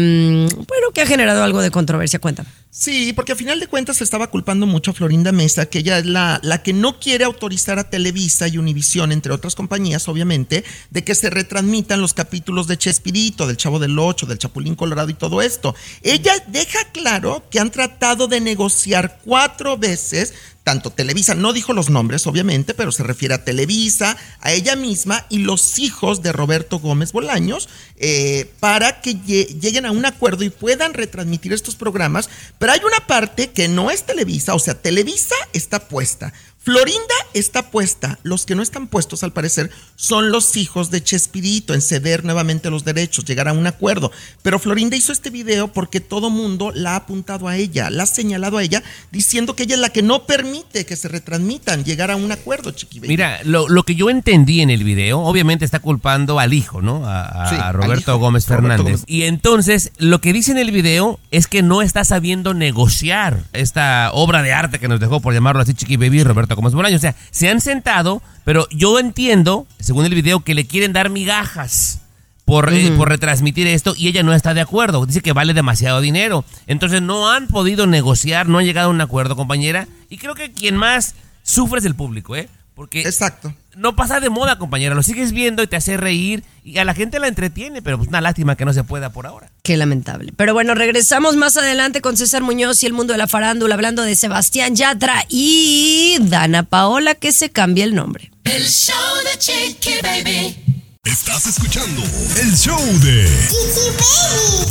bueno, que ha generado algo de controversia. Cuéntame. Sí, porque a final de cuentas se estaba culpando mucho a Florinda Mesa, que ella es la, la que no quiere autorizar a Televisa y Univisión, entre otras compañías, obviamente, de que se retransmitan los capítulos de Chespirito, del Chavo del Ocho, del Chapulín Colorado y todo esto. Ella deja claro que han tratado de negociar cuatro veces tanto Televisa, no dijo los nombres obviamente, pero se refiere a Televisa, a ella misma y los hijos de Roberto Gómez Bolaños, eh, para que lle- lleguen a un acuerdo y puedan retransmitir estos programas. Pero hay una parte que no es Televisa, o sea, Televisa está puesta. Florinda está puesta. Los que no están puestos, al parecer, son los hijos de Chespirito en ceder nuevamente los derechos, llegar a un acuerdo. Pero Florinda hizo este video porque todo mundo la ha apuntado a ella, la ha señalado a ella, diciendo que ella es la que no permite que se retransmitan, llegar a un acuerdo, chiqui. baby. Mira, lo, lo que yo entendí en el video, obviamente está culpando al hijo, ¿no? A, a- Sí, a al Roberto hijo, Gómez Roberto Fernández. Gómez. Y entonces, lo que dice en el video es que no está sabiendo negociar esta obra de arte que nos dejó, por llamarlo así, Chiqui Baby, Roberto Gómez Bolaños. O sea, se han sentado, pero yo entiendo, según el video, que le quieren dar migajas. Por, eh, por retransmitir esto y ella no está de acuerdo. Dice que vale demasiado dinero. Entonces no han podido negociar, no han llegado a un acuerdo, compañera. Y creo que quien más sufre es el público, ¿eh? Porque Exacto. no pasa de moda, compañera. Lo sigues viendo y te hace reír y a la gente la entretiene, pero pues una lástima que no se pueda por ahora. Qué lamentable. Pero bueno, regresamos más adelante con César Muñoz y el mundo de la farándula, hablando de Sebastián Yatra y Dana Paola, que se cambia el nombre. El show de Chiqui Baby. Estás escuchando el show de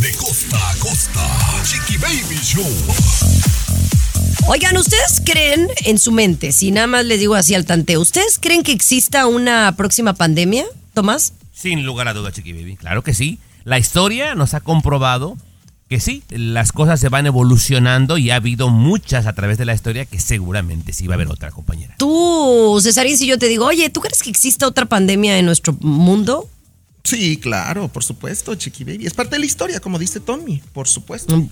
De costa a costa, Chiqui Baby Show. Oigan, ¿ustedes creen en su mente, si nada más les digo así al tanteo, ¿ustedes creen que exista una próxima pandemia, Tomás? Sin lugar a duda, Chiqui Baby. Claro que sí. La historia nos ha comprobado que sí, las cosas se van evolucionando y ha habido muchas a través de la historia que seguramente sí va a haber otra, compañera. Tú, Cesarín, si yo te digo, oye, ¿tú crees que exista otra pandemia en nuestro mundo? Sí, claro, por supuesto, Chiqui Baby. Es parte de la historia, como dice Tommy, por supuesto. Mm.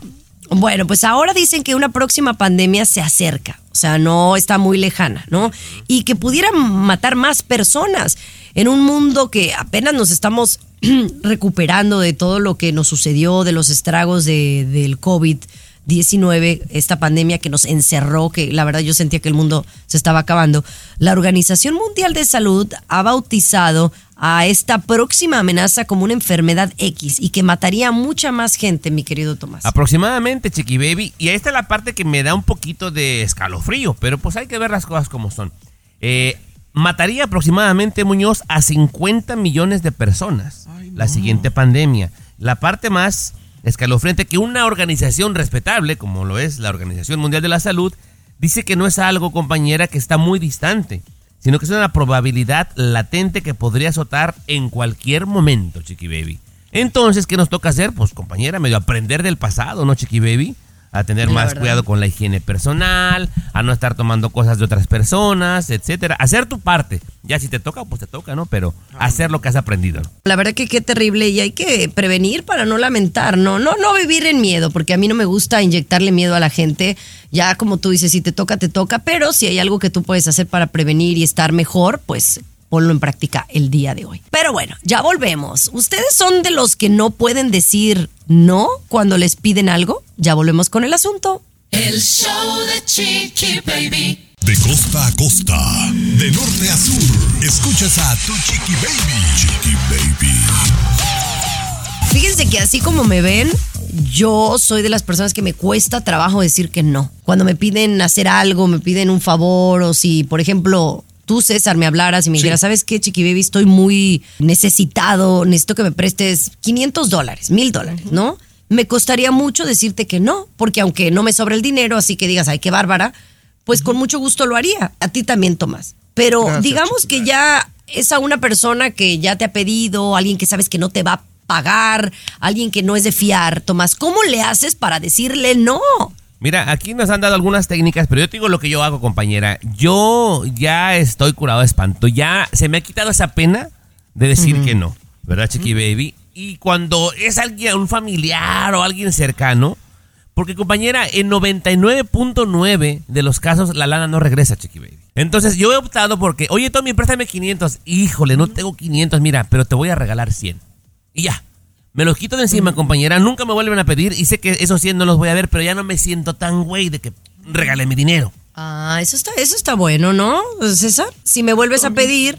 Bueno, pues ahora dicen que una próxima pandemia se acerca, o sea, no está muy lejana, ¿no? Y que pudiera matar más personas en un mundo que apenas nos estamos recuperando de todo lo que nos sucedió, de los estragos de, del COVID-19, esta pandemia que nos encerró, que la verdad yo sentía que el mundo se estaba acabando. La Organización Mundial de Salud ha bautizado a esta próxima amenaza como una enfermedad X y que mataría a mucha más gente, mi querido Tomás. Aproximadamente, Chiqui Baby. Y esta es la parte que me da un poquito de escalofrío, pero pues hay que ver las cosas como son. Eh, mataría aproximadamente, Muñoz, a 50 millones de personas la siguiente pandemia. La parte más escalofriante que una organización respetable, como lo es la Organización Mundial de la Salud, dice que no es algo, compañera, que está muy distante, sino que es una probabilidad latente que podría azotar en cualquier momento, Chiqui Baby. Entonces, ¿qué nos toca hacer? Pues, compañera, medio aprender del pasado, ¿no, Chiqui Baby? A tener La más verdad. cuidado con la higiene personal, a no estar tomando cosas de otras personas, etcétera. Hacer tu parte. Ya si te toca, pues te toca, ¿no? Pero hacer lo que has aprendido. ¿no? La verdad que qué terrible y hay que prevenir para no lamentar, ¿no? No, no vivir en miedo, porque a mí no me gusta inyectarle miedo a la gente. Ya como tú dices, si te toca, te toca, pero si hay algo que tú puedes hacer para prevenir y estar mejor, pues ponlo en práctica el día de hoy. Pero bueno, ya volvemos. ¿Ustedes son de los que no pueden decir no cuando les piden algo? Ya volvemos con el asunto. El show de Chiqui Baby. De costa a costa, de norte a sur, escuchas a tu chiqui baby. Chiqui baby. Fíjense que así como me ven, yo soy de las personas que me cuesta trabajo decir que no. Cuando me piden hacer algo, me piden un favor o si, por ejemplo, tú César me hablaras y me dijeras, ¿sabes qué, Chiqui Baby? Estoy muy necesitado, necesito que me prestes 500 dólares, 1000 dólares, ¿no? Me costaría mucho decirte que no, porque aunque no me sobra el dinero, así que digas, ay, qué bárbara, pues con mucho gusto lo haría. A ti también, Tomás. Pero Gracias, digamos que ya es a una persona que ya te ha pedido, alguien que sabes que no te va a pagar, alguien que no es de fiar, Tomás, ¿cómo le haces para decirle no? Mira, aquí nos han dado algunas técnicas, pero yo te digo lo que yo hago, compañera. Yo ya estoy curado de espanto. Ya se me ha quitado esa pena de decir que no, ¿verdad, Chiqui Baby? Y cuando es alguien, un familiar o alguien cercano, porque compañera, en 99.9 de los casos la lana no regresa, Chiqui Baby. Entonces yo he optado porque, oye Tommy, préstame 500. Híjole, no tengo 500, mira, pero te voy a regalar 100. Y ya. Me los quito de encima, compañera. Nunca me vuelven a pedir y sé que esos 100 no los voy a ver, pero ya no me siento tan güey de que regale mi dinero. Ah, eso está, eso está bueno, ¿no, César? Si me vuelves a pedir,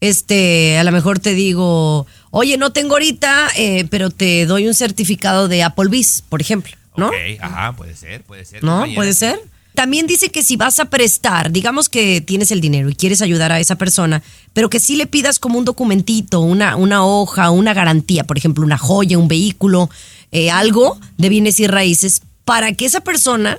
este, a lo mejor te digo, oye, no tengo ahorita, eh, pero te doy un certificado de Applebee's, por ejemplo, ¿no? Ok, ajá, puede ser, puede ser. ¿No? compañera. ¿Puede ser? También dice que si vas a prestar, digamos que tienes el dinero y quieres ayudar a esa persona, pero que sí le pidas como un documentito, una, una hoja, una garantía, por ejemplo, una joya, un vehículo, eh, algo de bienes y raíces, para que esa persona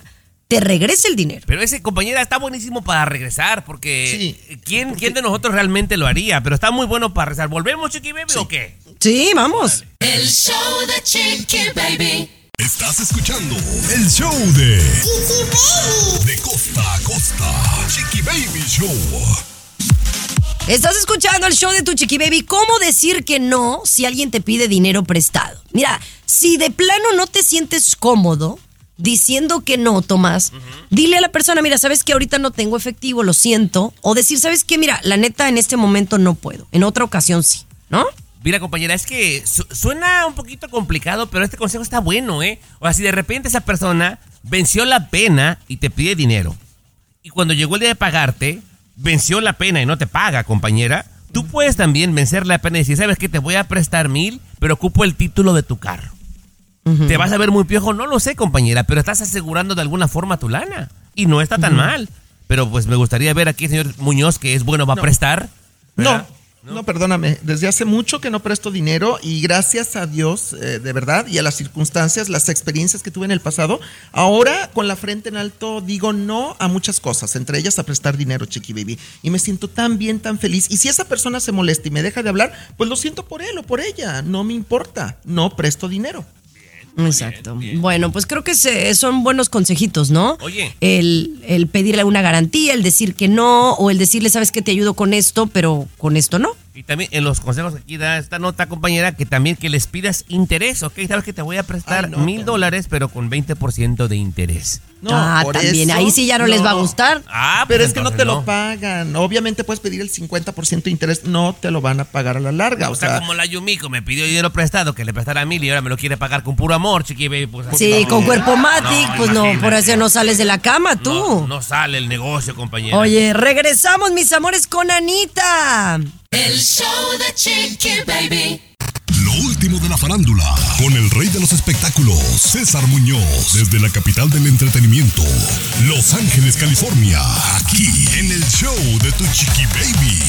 te regrese el dinero. Pero ese compañera está buenísimo para regresar, porque ¿quién, ¿quién de nosotros realmente lo haría? Pero está muy bueno para regresar. ¿Volvemos, Chiqui Baby, o qué? Sí, vamos. El show de Chiqui Baby. Estás escuchando el show de Chiqui Baby. De costa a costa, Chiqui Baby Show. Estás escuchando el show de tu chiqui baby. ¿Cómo decir que no si alguien te pide dinero prestado? Mira, si de plano no te sientes cómodo diciendo que no, Tomás, dile a la persona, mira, sabes que ahorita no tengo efectivo, lo siento. O decir, sabes que, mira, la neta en este momento no puedo. En otra ocasión sí, ¿no? Mira, compañera, es que su- suena un poquito complicado, pero este consejo está bueno, ¿eh? O sea, si de repente esa persona venció la pena y te pide dinero, y cuando llegó el día de pagarte, venció la pena y no te paga, compañera, tú puedes también vencer la pena y decir, ¿sabes qué? Te voy a prestar mil, pero ocupo el título de tu carro. ¿Te vas a ver muy piojo? No lo sé, compañera, pero estás asegurando de alguna forma tu lana. Y no está tan mal. Pero pues me gustaría ver aquí, señor Muñoz, que es bueno, va a prestar. No, no, perdóname. Desde hace mucho que no presto dinero y gracias a Dios, eh, de verdad, y a las circunstancias, las experiencias que tuve en el pasado, ahora con la frente en alto digo no a muchas cosas, entre ellas a prestar dinero, Chiqui Baby. Y me siento tan bien, tan feliz. Y si esa persona se molesta y me deja de hablar, pues lo siento por él o por ella. No me importa. No presto dinero. Exacto. Bueno, pues creo que se- son buenos consejitos, ¿no? Oye. El, el pedirle una garantía, el decir que no, o el decirle, sabes que te ayudo con esto, pero con esto no. Y también en los consejos que aquí da esta nota, compañera, que también que les pidas interés, ¿ok? Sabes que te voy a prestar mil no. dólares, pero con 20% de interés. No, ah, por también. eso, Ahí sí ya no, les va a gustar. Ah, Pero pues es que no te lo pagan. Obviamente puedes pedir el 50% de interés, no te lo van a pagar a la larga. O O sea, sea, como la Yumiko me pidió dinero prestado, que le prestara mil y ahora me lo quiere pagar con puro amor, chiqui baby. Pues, Sí, no. con cuerpo matic, No, pues no, por eso no sales de la cama tú. No, no sale el negocio, compañera. Oye, regresamos, mis amores, con Anita. El show de Chiqui Baby. Lo último de la farándula, con el rey de los espectáculos, César Muñoz, desde la capital del entretenimiento, Los Ángeles, California, aquí en el show de tu chiqui baby.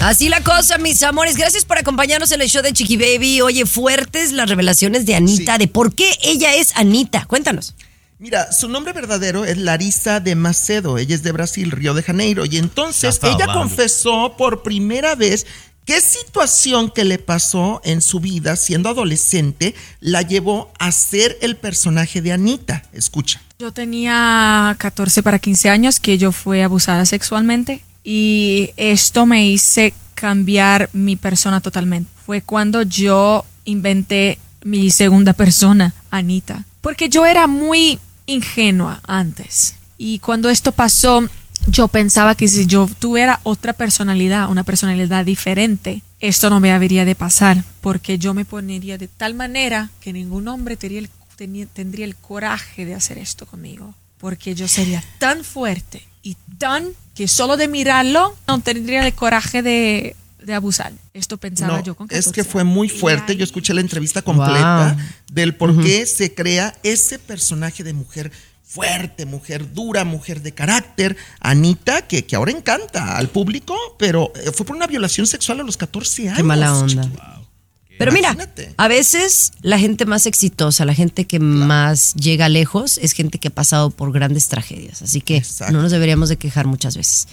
Así la cosa, mis amores. Gracias por acompañarnos en el show de Chiqui Baby. Oye, fuertes las revelaciones de Anita, Sí. de por qué ella es Anita. Cuéntanos. Mira, su nombre verdadero es Larisa de Macedo. Ella es de Brasil, Río de Janeiro. Y entonces ella hablando. confesó por primera vez ¿Qué situación que le pasó en su vida siendo adolescente la llevó a ser el personaje de Anita? Escucha. Yo tenía 14 para 15 años que yo fui abusada sexualmente y esto me hice cambiar mi persona totalmente. Fue cuando yo inventé mi segunda persona, Anita, porque yo era muy ingenua antes y cuando esto pasó yo pensaba que si yo tuviera otra personalidad, una personalidad diferente, esto no me habría de pasar, porque yo me pondría de tal manera que ningún hombre tendría el, tenía- tendría el coraje de hacer esto conmigo, porque yo sería tan fuerte y tan que solo de mirarlo no tendría el coraje de, de abusar. Esto pensaba No, yo con es 14 que fue muy fuerte. Yo escuché la entrevista completa Wow. del por qué se crea ese personaje de mujer fuerte, mujer dura, mujer de carácter, Anita, que, que ahora encanta al público, pero eh, fue por una violación sexual a los 14 años. Qué mala onda. Pero mira, a veces la gente más exitosa, la gente que más llega lejos, es gente que ha pasado por grandes tragedias. Así que Exacto. no nos deberíamos de quejar muchas veces.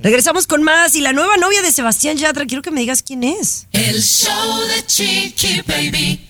Regresamos con más y la nueva novia de Sebastián Yatra, quiero que me digas quién es. El show de Chiqui Baby.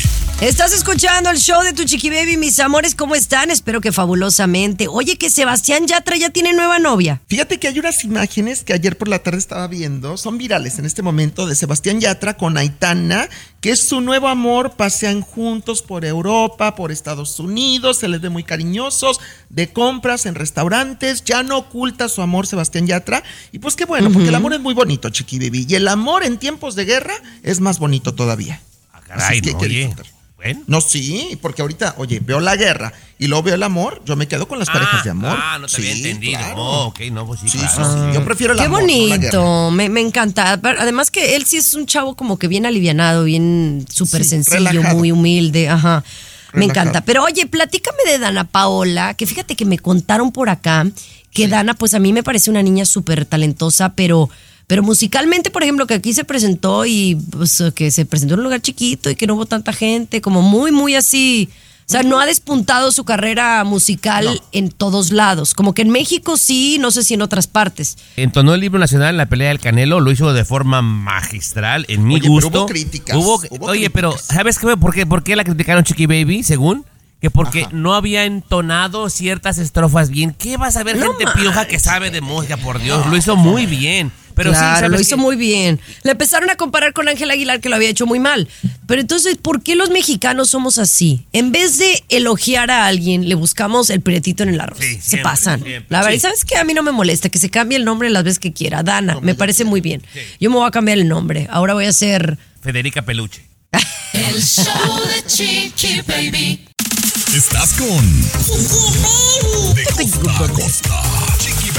Estás escuchando el show de Tu Chiqui Baby, mis amores, ¿cómo están? Espero que fabulosamente. Oye, que Sebastián Yatra ya tiene nueva novia. Fíjate que hay unas imágenes que ayer por la tarde estaba viendo, son virales en este momento, de Sebastián Yatra con Aitana, que es su nuevo amor, pasean juntos por Europa, por Estados Unidos, se les ve muy cariñosos, de compras en restaurantes, ya no oculta su amor Sebastián Yatra, y pues qué bueno, porque el amor es muy bonito, Chiqui Baby, y el amor en tiempos de guerra es más bonito todavía. Ah, caray, Así que hay que oye. Bueno. No, sí, porque ahorita, oye, veo la guerra y luego veo el amor, yo me quedo con las parejas de amor. Ah, no te había entendido. claro. Oh, ok, no, pues sí, Sí, claro. sí, sí. Yo prefiero el Qué amor. no la guerra. bonito, me, me encanta. Pero Además que él sí es un chavo como que bien alivianado, bien súper Sí, sencillo, relajado. muy humilde, ajá. Me encanta. Pero oye, platícame de Dana Paola, que fíjate que me contaron por acá que Dana, pues a mí me parece una niña súper talentosa, pero, pero musicalmente, por ejemplo, que aquí se presentó y pues, que se presentó en un lugar chiquito y que no hubo tanta gente, como muy, muy así. O sea, no ha despuntado su carrera musical en todos lados. Como que en México sí, no sé si en otras partes. Entonó el libro nacional en la pelea del Canelo, lo hizo de forma magistral, en mi Oye, pero gusto. hubo críticas, Hubo- hubo oye, críticas. pero ¿sabes qué? ¿Por qué, por qué la criticaron Chiqui Baby, según? Que porque no había entonado ciertas estrofas bien. ¿Qué vas a ver No gente pioja que sabe de música? Por Dios, lo hizo muy bien. Pero sí, claro, ¿sabes lo hizo muy bien. Le empezaron a comparar con Ángel Aguilar, que lo había hecho muy mal. Pero entonces, ¿por qué los mexicanos somos así? En vez de elogiar a alguien, le buscamos el prietito en el arroz. Sí, se siempre, pasan. siempre, La verdad, sí. y ¿sabes qué? A mí no me molesta que se cambie el nombre las veces que quiera. Dana, me parece muy bien. Yo me voy a cambiar el nombre. Ahora voy a ser... Federica Peluche. El show de Chiqui Baby. Estás con De costa a costa, Chiqui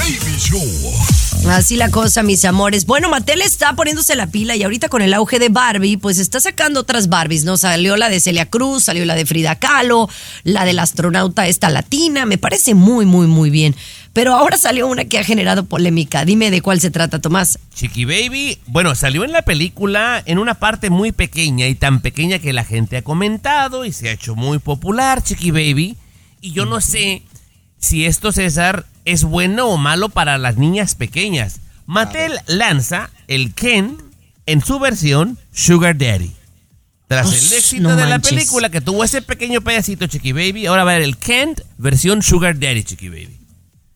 Baby Show. Así la cosa, mis amores. Bueno, Mattel está poniéndose la pila y ahorita con el auge de Barbie, pues está sacando otras Barbies, ¿no? Salió la de Celia Cruz, salió la de Frida Kahlo, la del astronauta esta latina, me parece muy, muy, muy bien. Pero ahora salió una que ha generado polémica. Dime de cuál se trata, Tomás. Chiqui Baby, bueno, salió en la película en una parte muy pequeña y tan pequeña que la gente ha comentado y se ha hecho muy popular, Chiqui Baby. Y yo no sé si esto, César, es bueno o malo para las niñas pequeñas. Mattel lanza el Ken en su versión Sugar Daddy. Tras Uf, el éxito no de la película que tuvo ese pequeño pedacito, Chiqui Baby, ahora va a ver el Ken versión Sugar Daddy, Chiqui Baby.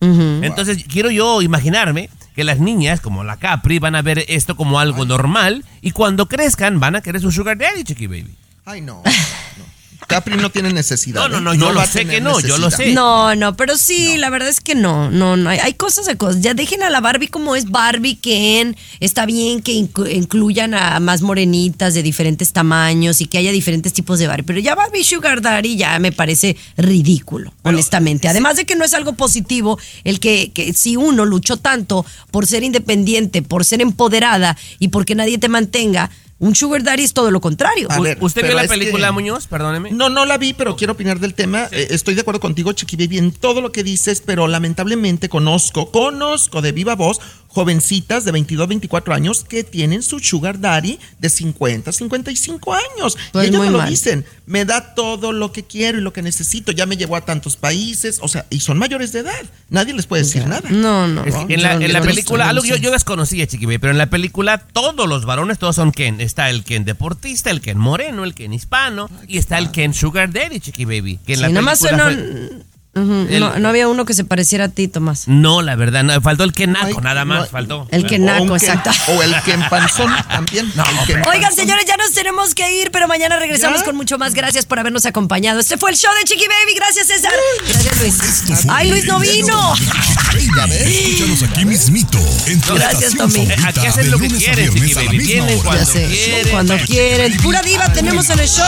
Entonces, quiero yo imaginarme que las niñas, como la Capri, van a ver esto como algo normal y cuando crezcan van a querer su Sugar Daddy, Chiqui Baby. Ay, no. no. Capri no tiene necesidad. No, no, ¿eh? no, yo lo sé que no, yo lo sé. No, no, pero sí, la verdad es que no, no, no. Hay, hay cosas de cosas. Ya dejen a la Barbie como es Barbie, Ken. Está bien que inclu- incluyan a más morenitas de diferentes tamaños y que haya diferentes tipos de Barbie. Pero ya Barbie Sugar Daddy ya me parece ridículo, honestamente. Además de que no es algo positivo el que, que si uno luchó tanto por ser independiente, por ser empoderada y porque nadie te mantenga, un Sugar Daddy es todo lo contrario. A ver, ¿Usted vio la película, que- Muñoz? Perdóneme. No, no la vi, pero quiero opinar del tema. Eh, estoy de acuerdo contigo, Chiqui Baby, en todo lo que dices, pero lamentablemente conozco, conozco de viva voz jovencitas de 22, 24 años que tienen su sugar daddy de 50, 55 años. Pues y ellas muy me lo mal. dicen, me da todo lo que quiero y lo que necesito, ya me llevó a tantos países, o sea, y son mayores de edad. Nadie les puede decir nada. No, no. Es en la, en la no película, algo yo, yo desconocía, Chiqui Baby, pero en la película todos los varones, todos son Ken. Está el Ken deportista, el Ken moreno, el Ken hispano y está el Ken Sugar Daddy, Chiqui Baby. Que en Sí, la nada más película fue- El- no, no había uno que se pareciera a ti, Tomás. No, la verdad, no, faltó el Ken naco, nada más, no, faltó. El que naco, exacto. O el que panzón también. el Ken Oigan, señores, ya nos tenemos que ir, pero mañana regresamos ¿Ya? con mucho más. Gracias por habernos acompañado. Este fue el show de Chiqui Baby. Gracias, César. Gracias, Luis. Ay, Luis no vino. Escúchanos aquí mismito, en tu Gracias, Tommy. Aquí hacen lo que quieren, Chiqui Baby. Vienen cuando quieren. cuando quieren. Pura diva tenemos en el show.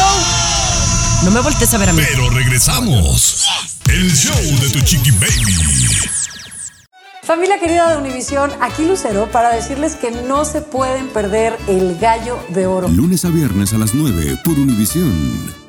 No me voltees a ver a mí. Pero regresamos. El show de tu chiqui baby. Familia querida de Univisión, aquí Lucero para decirles que no se pueden perder el gallo de oro. Lunes a viernes a las 9 por Univisión.